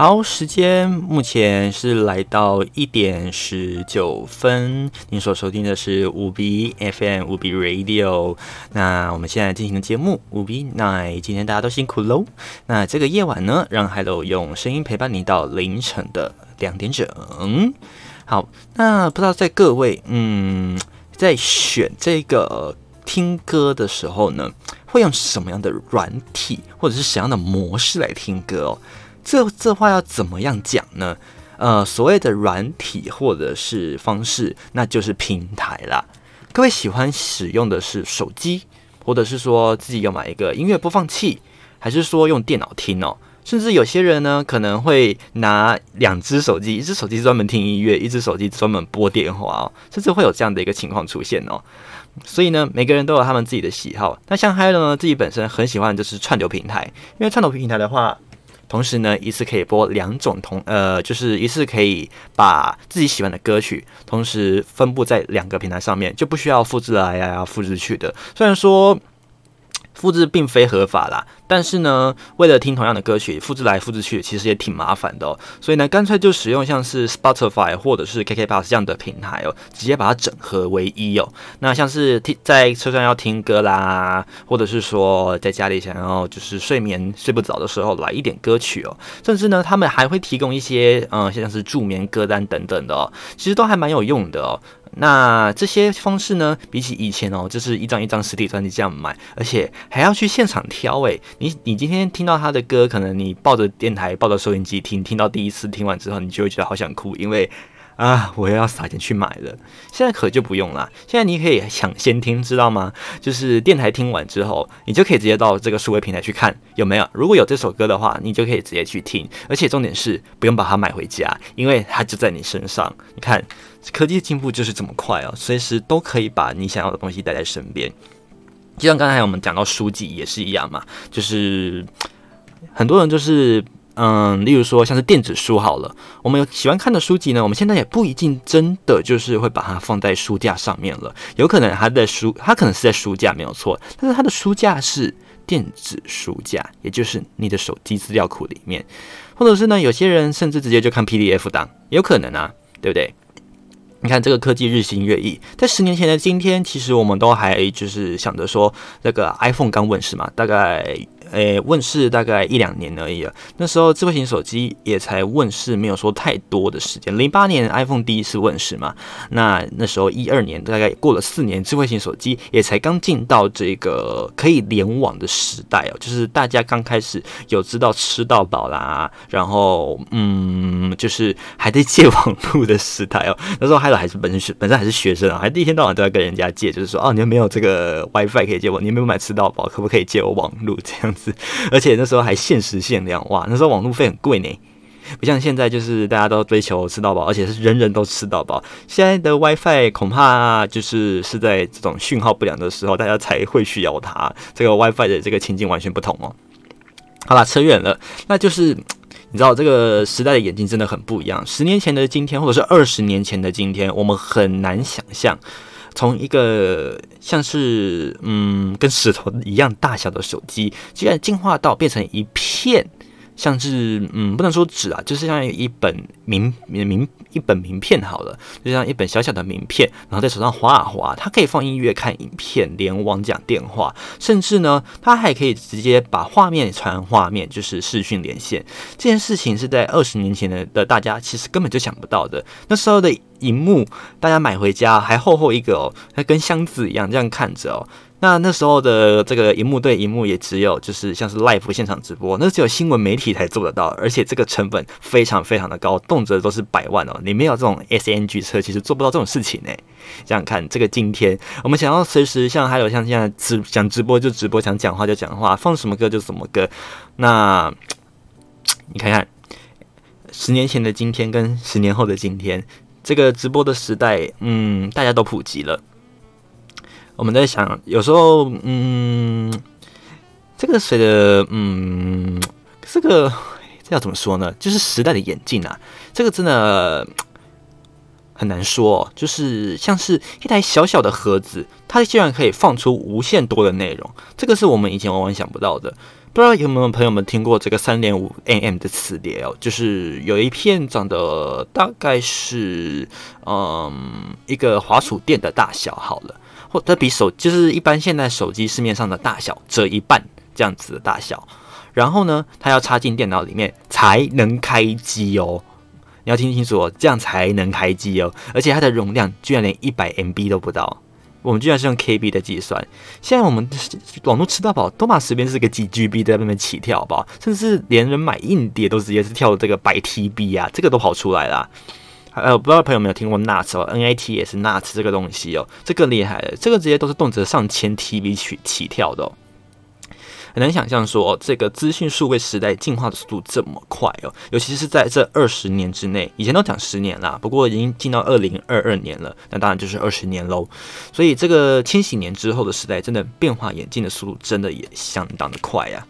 好，时间目前是来到一点十九分。您所收听的是五 B FM 五 B Radio。那我们现在进行的节目五 B Night，今天大家都辛苦喽。那这个夜晚呢，让 Hello 用声音陪伴你到凌晨的两点整。好，那不知道在各位嗯，在选这个听歌的时候呢，会用什么样的软体或者是什么样的模式来听歌哦？这这话要怎么样讲呢？呃，所谓的软体或者是方式，那就是平台啦。各位喜欢使用的是手机，或者是说自己要买一个音乐播放器，还是说用电脑听哦？甚至有些人呢，可能会拿两只手机，一只手机专门听音乐，一只手机专门拨电话哦，甚至会有这样的一个情况出现哦。所以呢，每个人都有他们自己的喜好。那像 Hello 呢，自己本身很喜欢就是串流平台，因为串流平台的话。同时呢，一次可以播两种同呃，就是一次可以把自己喜欢的歌曲同时分布在两个平台上面，就不需要复制来呀、复制去的。虽然说。复制并非合法啦，但是呢，为了听同样的歌曲，复制来复制去，其实也挺麻烦的哦。所以呢，干脆就使用像是 Spotify 或者是 KKBOX 这样的平台哦，直接把它整合为一哦。那像是听在车上要听歌啦，或者是说在家里想要就是睡眠睡不着的时候来一点歌曲哦，甚至呢，他们还会提供一些嗯，像是助眠歌单等等的哦，其实都还蛮有用的哦。那这些方式呢，比起以前哦，就是一张一张实体专辑这样买，而且还要去现场挑诶。你你今天听到他的歌，可能你抱着电台、抱着收音机听，听到第一次听完之后，你就会觉得好想哭，因为。啊！我又要撒钱去买了。现在可就不用了。现在你可以抢先听，知道吗？就是电台听完之后，你就可以直接到这个数位平台去看有没有。如果有这首歌的话，你就可以直接去听。而且重点是不用把它买回家，因为它就在你身上。你看，科技进步就是这么快哦，随时都可以把你想要的东西带在身边。就像刚才我们讲到书籍也是一样嘛，就是很多人就是。嗯，例如说像是电子书好了，我们有喜欢看的书籍呢，我们现在也不一定真的就是会把它放在书架上面了，有可能它的书，它可能是在书架没有错，但是它的书架是电子书架，也就是你的手机资料库里面，或者是呢，有些人甚至直接就看 PDF 档，有可能啊，对不对？你看这个科技日新月异，在十年前的今天，其实我们都还就是想着说，那个 iPhone 刚问世嘛，大概。诶，问世大概一两年而已啊。那时候智慧型手机也才问世，没有说太多的时间。零八年 iPhone 第一次问世嘛，那那时候一二年，大概过了四年，智慧型手机也才刚进到这个可以联网的时代哦，就是大家刚开始有知道吃到饱啦，然后嗯，就是还在借网络的时代哦。那时候还有还是本身是本身还是学生啊，还第一天到晚都要跟人家借，就是说哦，你有没有这个 WiFi 可以借我？你有没有买吃到饱？可不可以借我网络这样子？而且那时候还限时限量，哇！那时候网路费很贵呢。不像现在就是大家都追求吃到饱，而且是人人都吃到饱。现在的 WiFi 恐怕就是是在这种讯号不良的时候，大家才会需要它。这个 WiFi 的这个情境完全不同哦。好啦，扯远了，那就是你知道这个时代的眼睛真的很不一样。十年前的今天，或者是二十年前的今天，我们很难想象。从一个像是嗯跟石头一样大小的手机，居然进化到变成一片。像是嗯，不能说纸啊，就是像一本名名名一本名片好了，就像一本小小的名片，然后在手上滑啊滑，它可以放音乐、看影片、联网、讲电话，甚至呢，它还可以直接把画面传画面，就是视讯连线。这件事情是在二十年前的的大家其实根本就想不到的。那时候的荧幕，大家买回家还厚厚一个哦，它跟箱子一样这样看着哦。那那时候的这个荧幕对荧幕也只有就是像是 live 现场直播，那只有新闻媒体才做得到，而且这个成本非常非常的高，动辄都是百万哦。你没有这种 SNG 车，其实做不到这种事情呢。想想看，这个今天我们想要随时像还有像现在直想直播就直播，想讲话就讲话，放什么歌就什么歌。那 [TSK] 你看看，十年前的今天跟十年后的今天，这个直播的时代，嗯，大家都普及了。我们在想，有时候，嗯，这个谁的，嗯，这个 [LAUGHS] 这要怎么说呢？就是时代的眼镜啊，这个真的很难说哦。就是像是一台小小的盒子，它竟然可以放出无限多的内容，这个是我们以前往往想不到的。不知道有没有朋友们听过这个三点五 mm 的磁碟哦？就是有一片长得大概是，嗯，一个滑鼠垫的大小，好了。或它比手就是一般现在手机市面上的大小折一半这样子的大小，然后呢，它要插进电脑里面才能开机哦。你要听清楚哦，这样才能开机哦。而且它的容量居然连一百 MB 都不到，我们居然是用 KB 的计算。现在我们网络吃到饱，都嘛随便是个几 GB 在那边起跳，好不好？甚至连人买硬碟都直接是跳这个百 TB 啊，这个都跑出来了。呃，不知道朋友有没有听过 NAS 哦，NAT 也是 NAS 这个东西哦，这个厉害了，这个直接都是动辄上千 TB 起起跳的哦，很难想象说这个资讯数位时代进化的速度这么快哦，尤其是在这二十年之内，以前都讲十年啦，不过已经进到二零二二年了，那当然就是二十年喽，所以这个千禧年之后的时代，真的变化演进的速度真的也相当的快呀。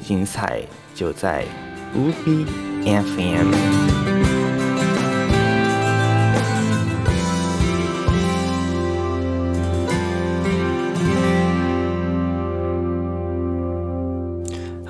精彩，就在无比。FM。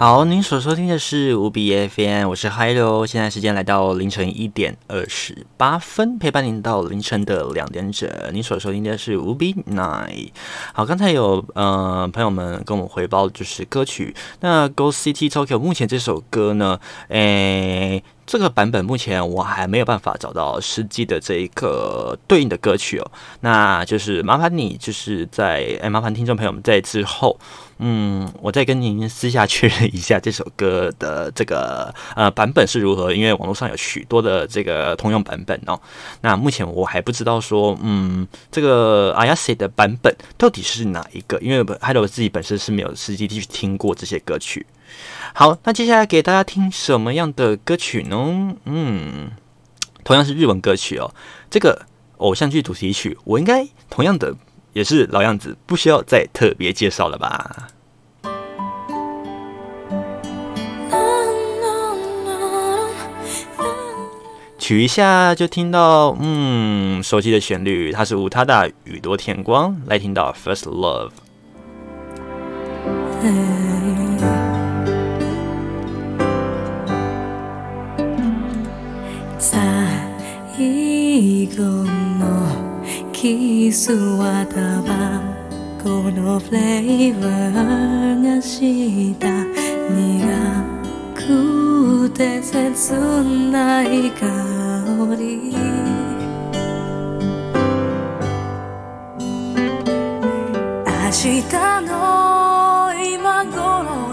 好，您所收听的是五笔 FM，我是 Hello，现在时间来到凌晨一点二十八分，陪伴您到凌晨的两点整。您所收听的是五笔 Night。好，刚才有呃朋友们跟我们回报，就是歌曲。那 Go City Tokyo 目前这首歌呢，诶、欸。这个版本目前我还没有办法找到实际的这一个对应的歌曲哦，那就是麻烦你就是在哎，麻烦听众朋友们在之后，嗯，我再跟您私下确认一下这首歌的这个呃版本是如何，因为网络上有许多的这个通用版本哦。那目前我还不知道说，嗯，这个 Ayase 的版本到底是哪一个，因为 Hello 自己本身是没有实际去听过这些歌曲。好，那接下来给大家听什么样的歌曲呢？嗯，同样是日文歌曲哦。这个偶像剧主题曲，我应该同样的也是老样子，不需要再特别介绍了吧？取一下就听到，嗯，熟悉的旋律，它是无他大宇多田光，来听到 First Love。最后のキスはタバコのフレーバーがした苦くて切ない香り。明日の今顷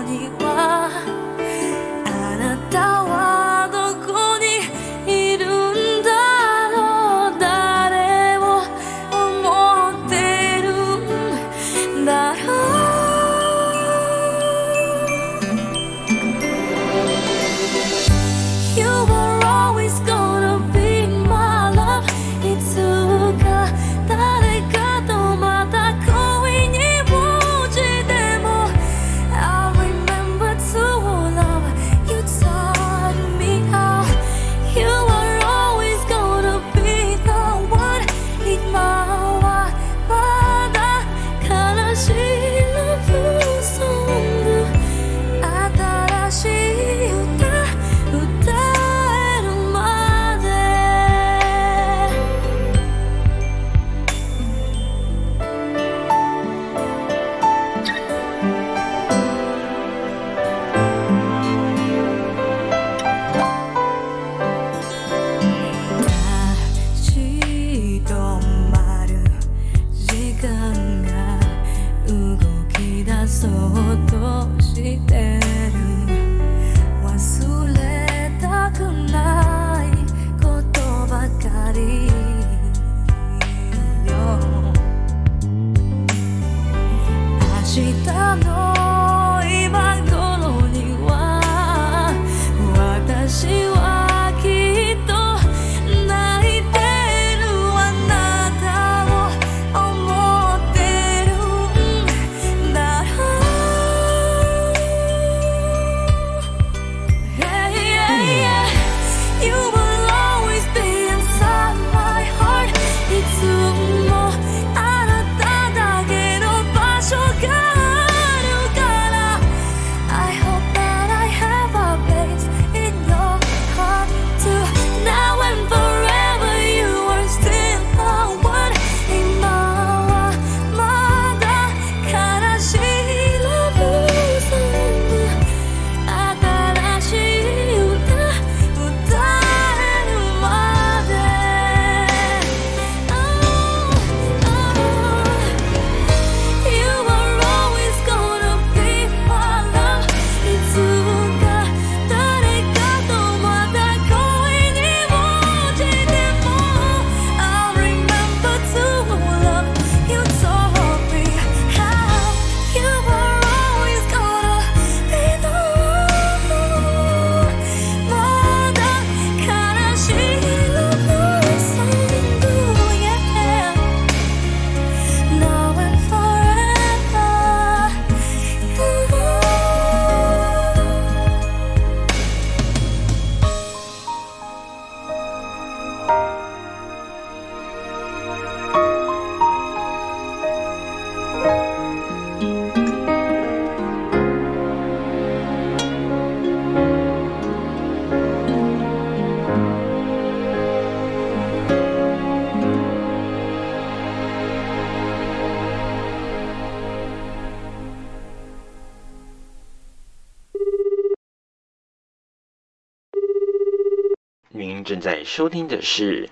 收听的是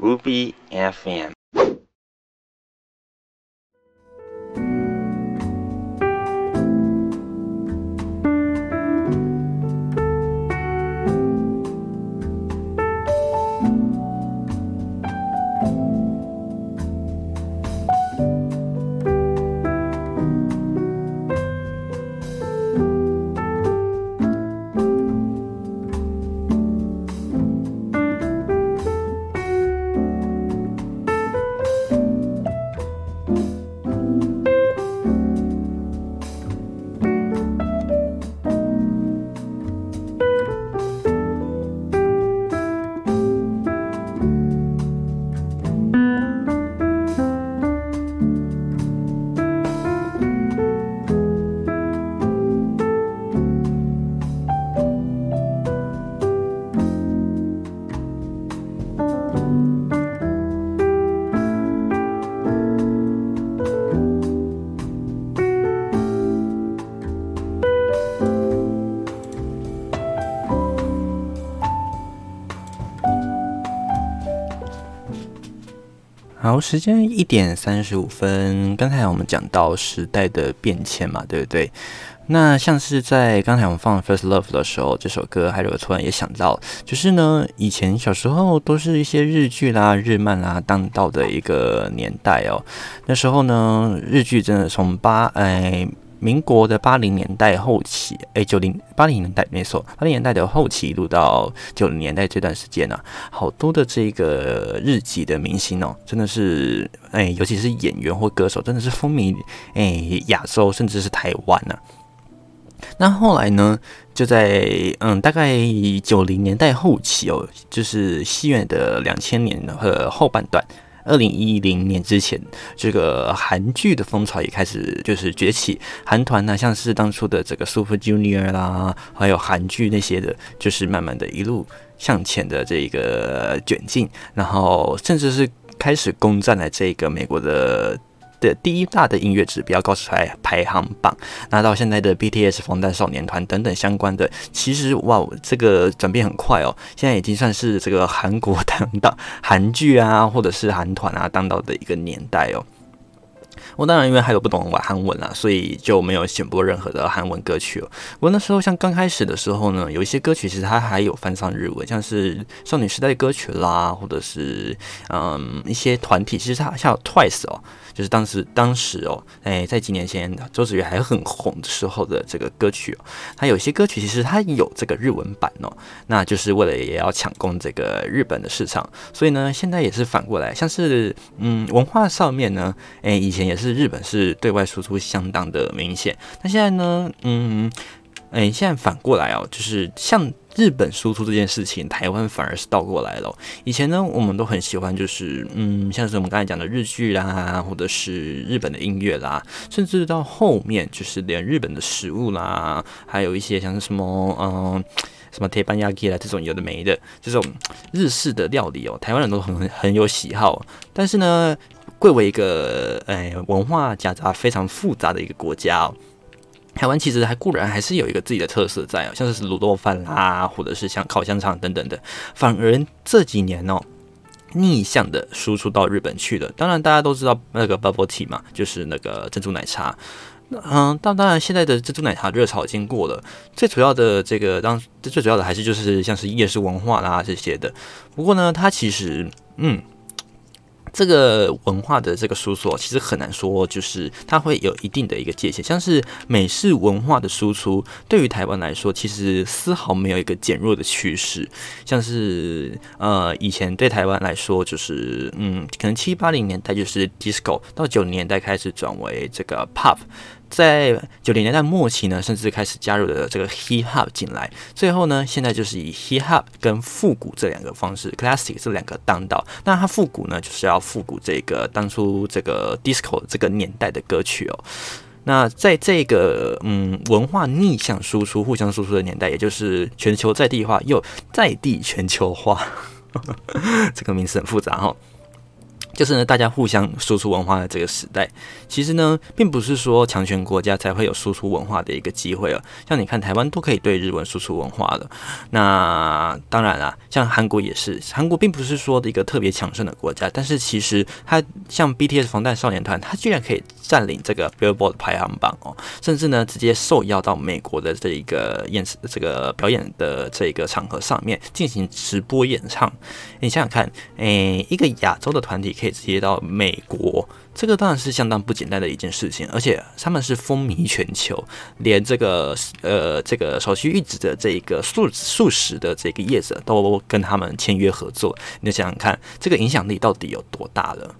Ruby FM。好，时间一点三十五分。刚才我们讲到时代的变迁嘛，对不对？那像是在刚才我们放《First Love》的时候，这首歌还有突然也想到，就是呢，以前小时候都是一些日剧啦、日漫啦当道的一个年代哦。那时候呢，日剧真的从八哎。民国的八零年代后期，哎，九零八零年代没错，八零年代的后期一路到九零年代这段时间呢、好多的这个日籍的明星哦，真的是哎，尤其是演员或歌手，真的是风靡哎亚洲甚至是台湾呢、那后来呢，就在嗯大概九零年代后期哦，就是西元的两千年的后半段。二零一零年之前，这个韩剧的风潮也开始就是崛起，韩团呢，像是当初的这个 Super Junior 啦，还有韩剧那些的，就是慢慢的一路向前的这个卷进，然后甚至是开始攻占了这个美国的。的第一大的音乐指标，告诉台排行榜，那到现在的 BTS 防弹少年团等等相关的，其实哇，这个转变很快哦，现在已经算是这个韩国当道韩剧啊，或者是韩团啊当道的一个年代哦。我当然因为还有不懂玩韩文啦，所以就没有选播任何的韩文歌曲哦。我那时候像刚开始的时候呢，有一些歌曲其实它还有翻唱日文，像是少女时代的歌曲啦，或者是嗯一些团体，其实它像 Twice 哦。就是当时，当时哦，哎，在几年前，周子瑜还很红的时候的这个歌曲哦，它有些歌曲其实它有这个日文版哦，那就是为了也要抢攻这个日本的市场，所以呢，现在也是反过来，像是嗯文化上面呢，哎，以前也是日本是对外输出相当的明显，那现在呢，嗯，哎，现在反过来哦，就是像。日本输出这件事情，台湾反而是倒过来了。以前呢，我们都很喜欢，就是嗯，像是我们刚才讲的日剧啦，或者是日本的音乐啦，甚至到后面就是连日本的食物啦，还有一些像是什么嗯，什么铁板焼き啦这种有的没的这种日式的料理哦，台湾人都很很有喜好。但是呢，贵为一个哎文化夹杂非常复杂的一个国家哦。台湾其实还固然还是有一个自己的特色在哦，像是卤肉饭啦，或者是像烤香肠等等的。反而这几年哦，逆向的输出到日本去了。当然大家都知道那个 bubble tea 嘛，就是那个珍珠奶茶。嗯，当当然现在的珍珠奶茶热潮已经过了。最主要的这个当最主要的还是就是像是夜市文化啦这些的。不过呢，它其实嗯。这个文化的这个输出其实很难说，就是它会有一定的一个界限。像是美式文化的输出，对于台湾来说，其实丝毫没有一个减弱的趋势。像是呃，以前对台湾来说，就是嗯，可能七八零年代就是 disco，到九零年代开始转为这个 pop。在九零年代末期呢，甚至开始加入了这个 hip hop 进来，最后呢，现在就是以 hip hop 跟复古这两个方式，classic 这两个当道。那它复古呢，就是要复古这个当初这个 disco 这个年代的歌曲哦。那在这个嗯文化逆向输出、互相输出的年代，也就是全球在地化又在地全球化，[LAUGHS] 这个名词很复杂哈、就是呢，大家互相输出文化的这个时代，其实呢，并不是说强权国家才会有输出文化的一个机会了。像你看，台湾都可以对日文输出文化了。那当然啦，像韩国也是，韩国并不是说的一个特别强盛的国家，但是其实它像 BTS 防弹少年团，它居然可以占领这个 Billboard 排行榜哦，甚至呢，直接受邀到美国的这一个演这个表演的这个场合上面进行直播演唱。你想想看，诶、一个亚洲的团体可以直接到美国，这个当然是相当不简单的一件事情，而且他们是风靡全球，连这个呃这个首屈一指的这个素素食的这个业者都跟他们签约合作，你想想看，这个影响力到底有多大了。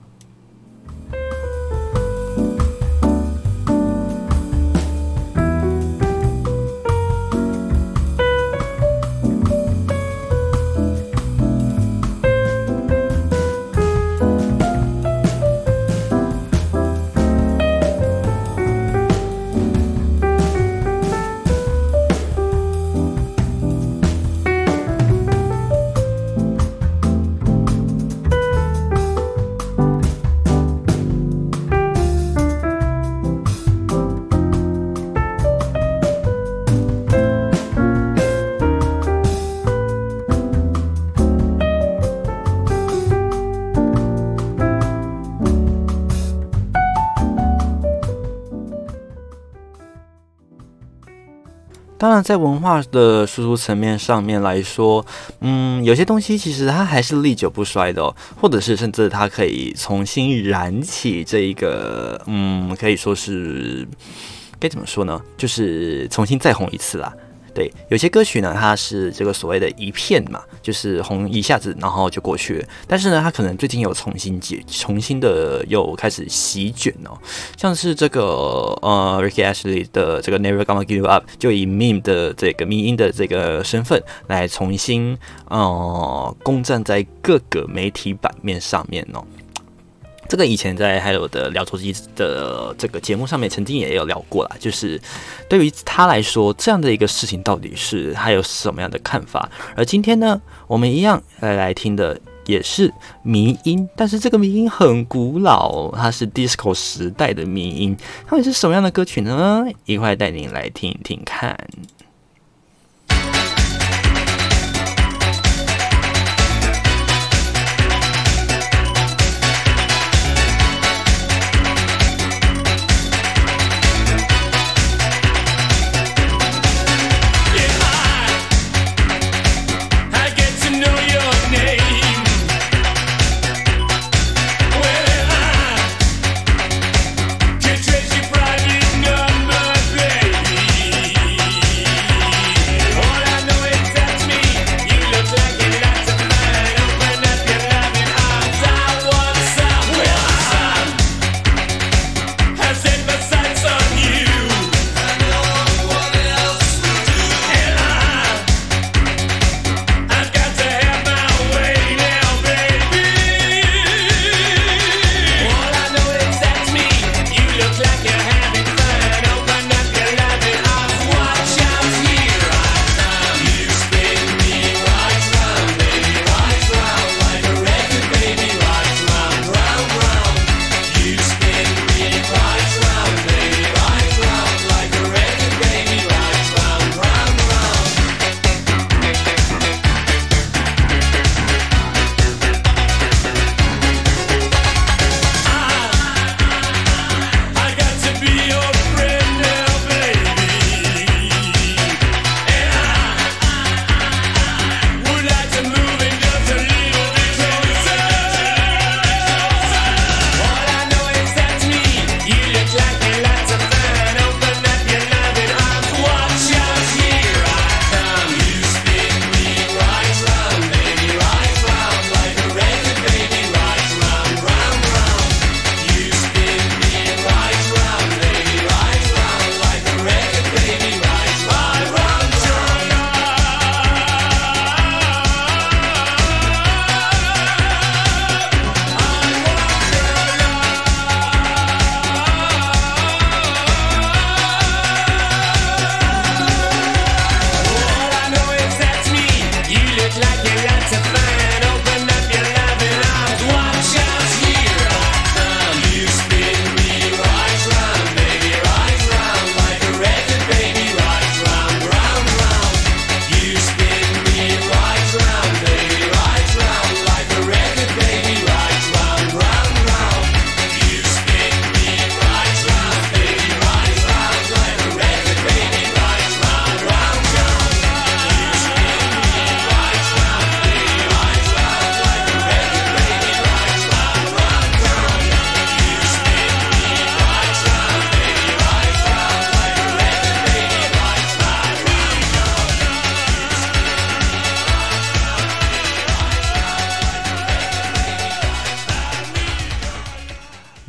当然，在文化的输出层面上面来说，嗯，有些东西其实它还是历久不衰的，或者是甚至它可以重新燃起这一个，嗯，可以说是该怎么说呢？就是重新再红一次啦。对，有些歌曲呢，它是这个所谓的一片嘛，就是红一下子，然后就过去了。但是呢，它可能最近有重新解，重新的又开始席卷哦，像是这个呃，Ricky Ashley 的这个 Never Gonna Give You Up，就以 meme 的这个迷音的这个身份来重新呃攻占在各个媒体版面上面哦。这个以前在还有的聊手机的这个节目上面曾经也有聊过啦，就是对于他来说，这样的一个事情到底是他有什么样的看法？而今天呢，我们一样来来听的也是迷音，但是这个迷音很古老，它是 disco 时代的迷音，它会是什么样的歌曲呢？一块带您来听一听看。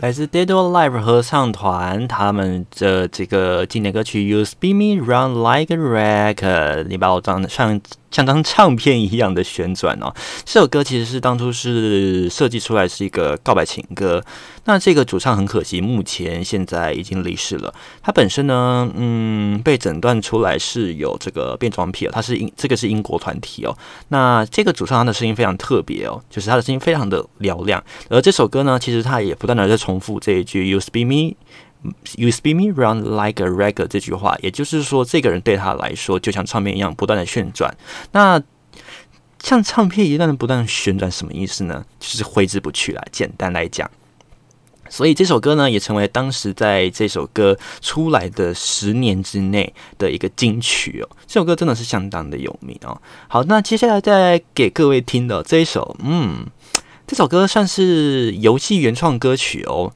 还是 Dead or Alive 合唱团他们的这个经典歌曲《You Spin Me Round Like a Record》，你把我当上像张唱片一样的旋转哦。这首歌其实是当初是设计出来是一个告白情歌。那这个主唱很可惜，目前现在已经离世了。他本身呢，嗯，被诊断出来是有这个变装癖哦。他是英，这个是英国团体哦。那这个主唱他的声音非常特别哦，就是他的声音非常的嘹亮。而这首歌呢，其实他也不断的在重复这一句 “You spin me, you spin me round like a record” 这句话，也就是说，这个人对他来说就像唱片一样不断的旋转。那像唱片一样的不断旋转，什么意思呢？就是挥之不去了。简单来讲。所以这首歌呢，也成为当时在这首歌出来的十年之内的一个金曲哦。这首歌真的是相当的有名哦。好，那接下来再给各位听的这一首，嗯，这首歌算是游戏原创歌曲哦。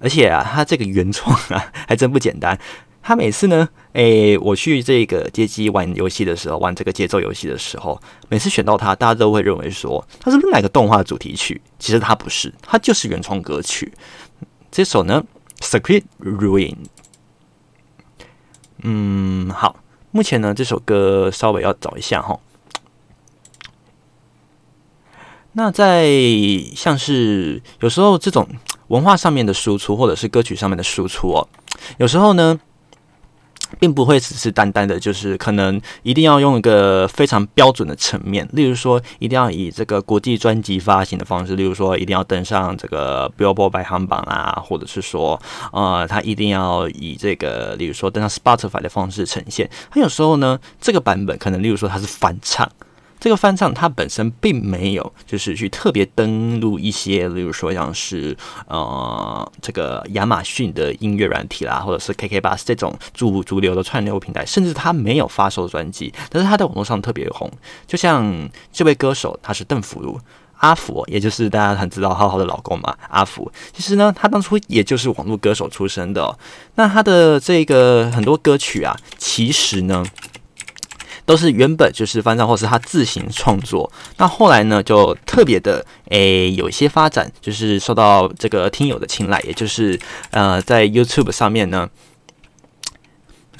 而且啊，他这个原创啊，[LAUGHS] 还真不简单。他每次呢，诶、我去这个街机玩游戏的时候，玩这个节奏游戏的时候，每次选到他，大家都会认为说他是不是哪个动画主题曲？其实他不是，他就是原创歌曲。这首呢，《Secret Ruin》。嗯，好，目前呢，这首歌稍微要找一下哈。那在像是有时候这种文化上面的输出，或者是歌曲上面的输出哦，有时候呢。并不会只是单单的，就是可能一定要用一个非常标准的层面，例如说一定要以这个国际专辑发行的方式，例如说一定要登上这个 Billboard 排行榜啊，或者是说，呃，他一定要以这个，例如说登上 Spotify 的方式呈现。他有时候呢，这个版本可能，例如说它是翻唱。这个翻唱它本身并没有，就是去特别登录一些，例如说像是呃这个亚马逊的音乐软体啦，或者是 KKBOX 这种主主流的串流平台，甚至他没有发售专辑，但是他在网络上特别红。就像这位歌手，他是邓福如阿福，也就是大家很知道浩浩的老公嘛，阿福。其实呢，他当初也就是网络歌手出身的。那他的这个很多歌曲啊，其实呢。都是原本就是翻唱，或是他自行创作。那后来呢，就特别的诶、有一些发展，就是受到这个听友的青睐，也就是呃，在 YouTube 上面呢。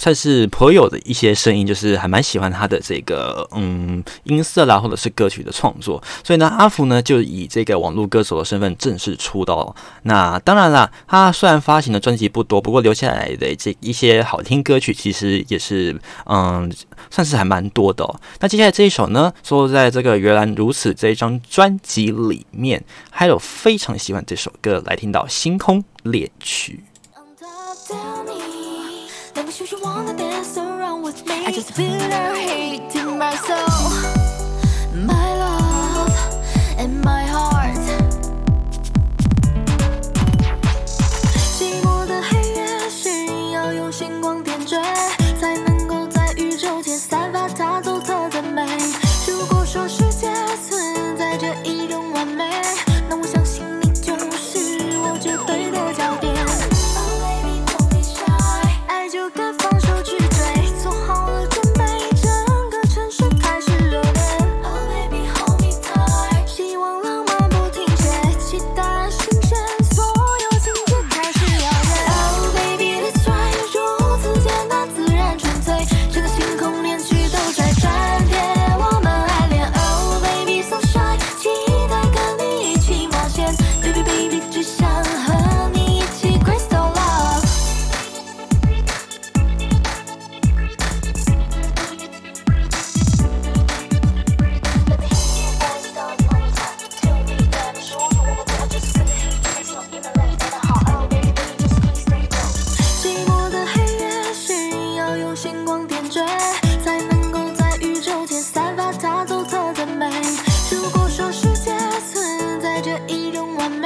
算是颇有的一些声音，就是还蛮喜欢他的这个嗯音色啦，或者是歌曲的创作。所以呢，阿福呢就以这个网络歌手的身份正式出道。那当然啦，他虽然发行的专辑不多，不过留下来的这一些好听歌曲，其实也是嗯算是还蛮多的。那接下来这一首呢，收在这个原来如此这一张专辑里面，还有非常喜欢这首歌，来听到《星空恋曲》。Wanna dance around with me? I just feel hate hating myself. my love and my. 这一种完美。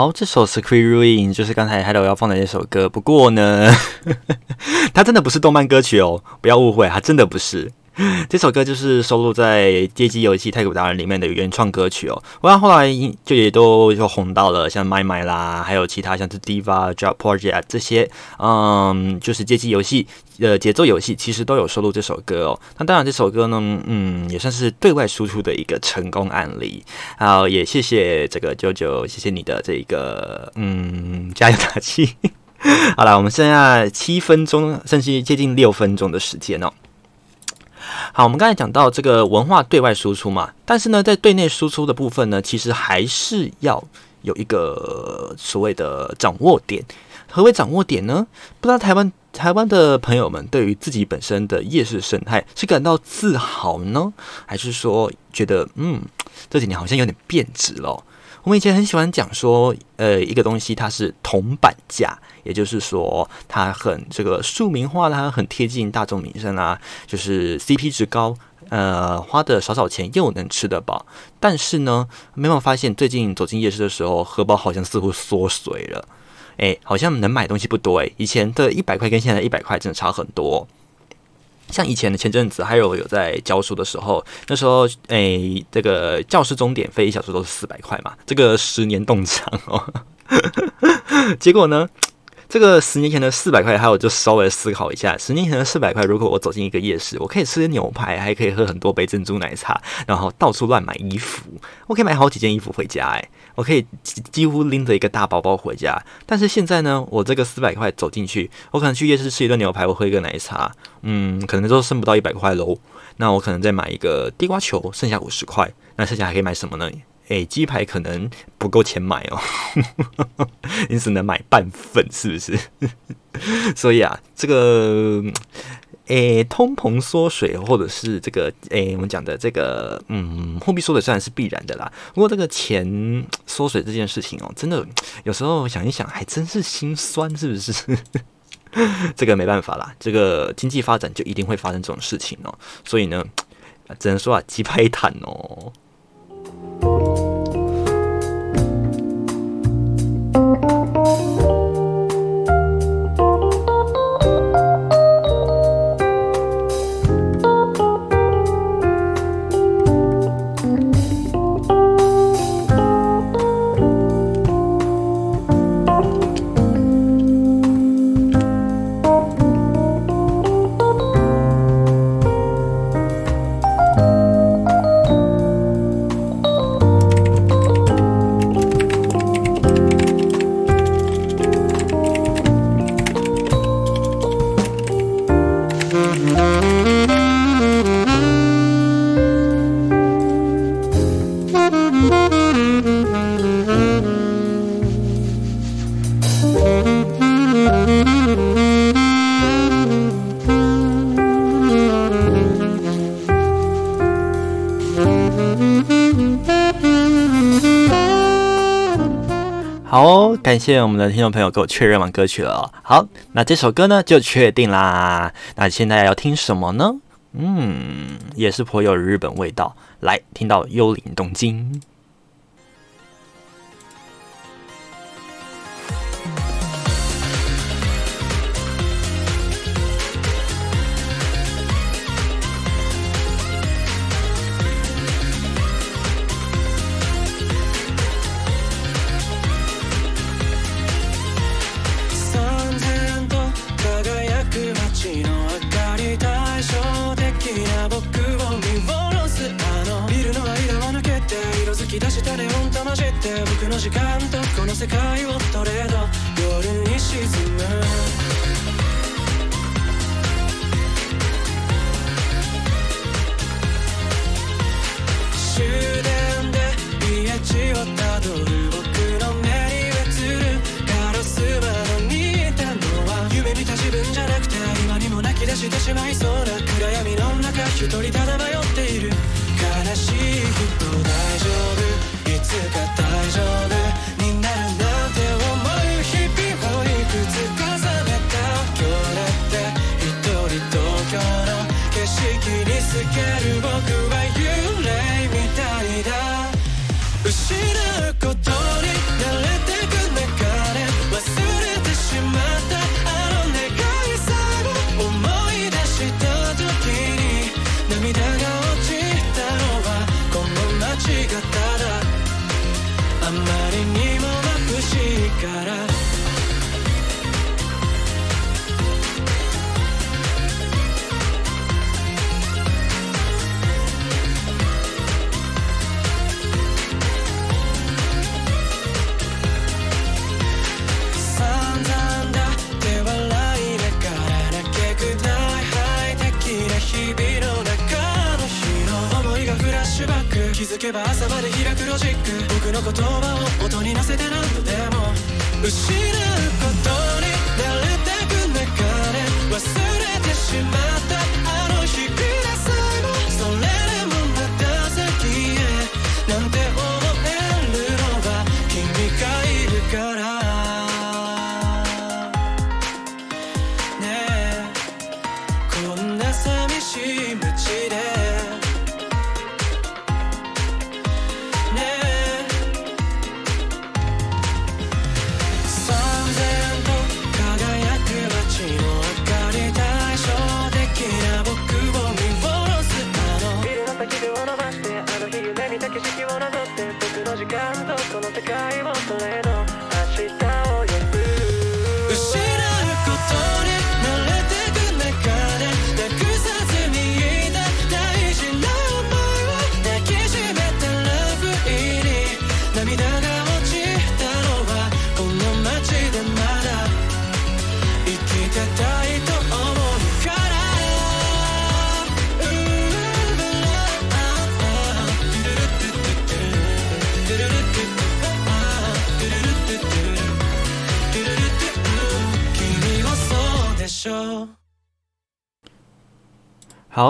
好，这首《Secret Ruin》就是刚才 Hello 要放的那首歌。不过呢，[LAUGHS] 它真的不是动漫歌曲哦，不要误会，它真的不是。[LAUGHS] 这首歌就是收录在《街机游戏太鼓达人》里面的原创歌曲哦。我后来就也都就红到了，像《My My》啦，还有其他像是《Diva Drop Project》这些，嗯，就是街机游戏呃节奏游戏，其实都有收录这首歌哦。那当然，这首歌呢，嗯，也算是对外输出的一个成功案例。好，也谢谢这个 JoJo，谢谢你的这个嗯加油打气。[LAUGHS] 好了，我们剩下七分钟，甚至接近六分钟的时间哦。好，我们刚才讲到这个文化对外输出嘛，但是呢，在对内输出的部分呢，其实还是要有一个所谓的掌握点。何为掌握点呢？不知道台湾台湾的朋友们对于自己本身的夜市生态是感到自豪呢，还是说觉得嗯这几年好像有点变质了？我们以前很喜欢讲说，呃，一个东西它是铜板价，也就是说它很这个庶民化啦，很贴近大众民生啊，就是 CP 值高，呃，花的少少钱又能吃得饱。但是呢，没有发现最近走进夜市的时候，荷包好像似乎缩水了，诶，好像能买东西不多诶，以前的一百块跟现在一百块真的差很多。像以前的前阵子，还有有在教书的时候，那时候诶、这个教师钟点费一小时都是四百块嘛，这个十年冻涨哦。[LAUGHS] 结果呢，这个十年前的四百块，还有就稍微思考一下，十年前的四百块，如果我走进一个夜市，我可以吃牛排，还可以喝很多杯珍珠奶茶，然后到处乱买衣服，我可以买好几件衣服回家，哎，我可以几乎拎着一个大包包回家。但是现在呢，我这个四百块走进去，我可能去夜市吃一顿牛排，我喝一个奶茶，嗯，可能都剩不到一百块喽。那我可能再买一个地瓜球，剩下五十块，那剩下还可以买什么呢？诶，鸡排可能不够钱买哦，[LAUGHS] 你只能买半份，是不是？[LAUGHS] 所以啊，这个诶，通膨缩水，或者是这个诶，我们讲的这个嗯，货币缩水虽然是必然的啦，不过这个钱缩水这件事情哦，真的有时候想一想，还真是心酸，是不是？[LAUGHS] 这个没办法啦，这个经济发展就一定会发生这种事情哦，所以呢，只能说啊，鸡排谈哦。好，感谢谢我们的听众朋友给我确认完歌曲了。好，那这首歌呢就确定啦。那现在要听什么呢？嗯，也是颇有日本味道。来，听到《幽灵东京》。gotta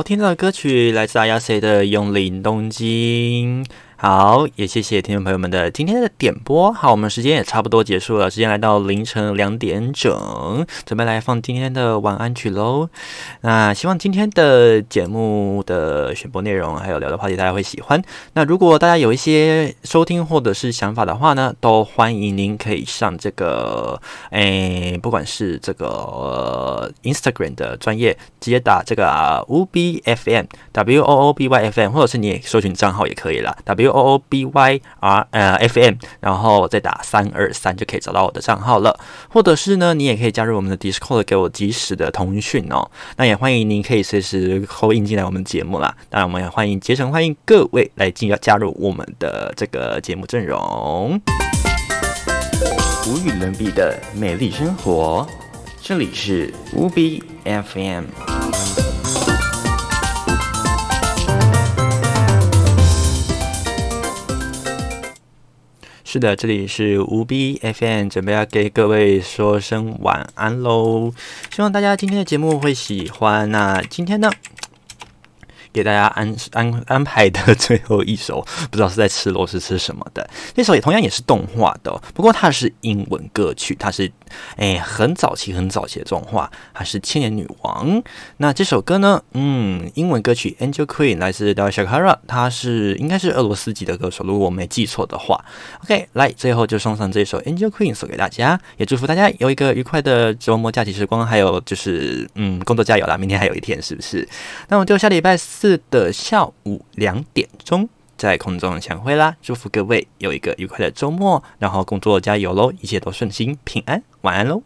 好，听到的歌曲来自阿亚谁的《用林东京》。好，也谢谢听众朋友们的今天的点播。好，我们时间也差不多结束了，时间来到凌晨两点整，准备来放今天的晚安曲喽。那希望今天的节目的选播内容还有聊的话题大家会喜欢。那如果大家有一些收听或者是想法的话呢，都欢迎您可以上这个，诶，不管是这个 Instagram 的专业，直接打这个 U B F M W O O B Y F M，或者是你也搜寻账号也可以了 W。O O B Y R 呃 F M，然后再打三二三就可以找到我的账号了。或者是呢，你也可以加入我们的 Discord，给我及时的通讯哦。那也欢迎您可以随时 call in 进来我们节目啦。当然，我们也欢迎竭诚欢迎各位来进要加入我们的这个节目阵容。无与伦比的美丽生活，这里是 WOOBY FM。是的，这里是无 B F N，准备要给各位说声晚安喽。希望大家今天的节目会喜欢。那今天呢，给大家安安安排的 [LAUGHS] 最后一首，不知道是在吃螺丝吃什么的。那首也同样也是动画的，不过它是英文歌曲，它是哎很早期很早期的动画，还是《千年女王》。那这首歌呢，嗯，英文歌曲《Angel Queen》来自 Daria Shakara，它是应该是俄罗斯籍的歌手，如果我没记错的话。OK，来最后就送上这首《Angel Queen》送给大家，也祝福大家有一个愉快的周末假期时光，还有就是嗯工作加油啦，明天还有一天是不是？那我们就下礼拜四的下午两点钟在空中相会啦！祝福各位有一个愉快的周末，然后工作加油喽，一切都顺心平安，晚安喽。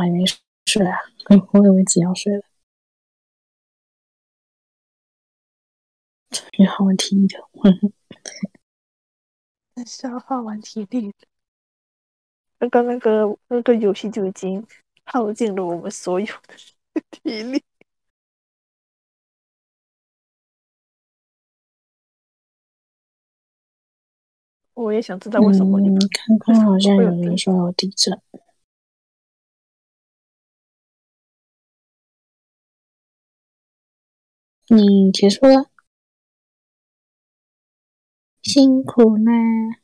还没睡啊？[LAUGHS] 我以为只要睡了。终于好玩体力的，[LAUGHS] 消耗完体力。刚刚那个那个游戏就已经耗尽了我们所有的体力。[LAUGHS] 我也想知道为什么你们、嗯、看看好像有人说有地震。你结束了，辛苦啦。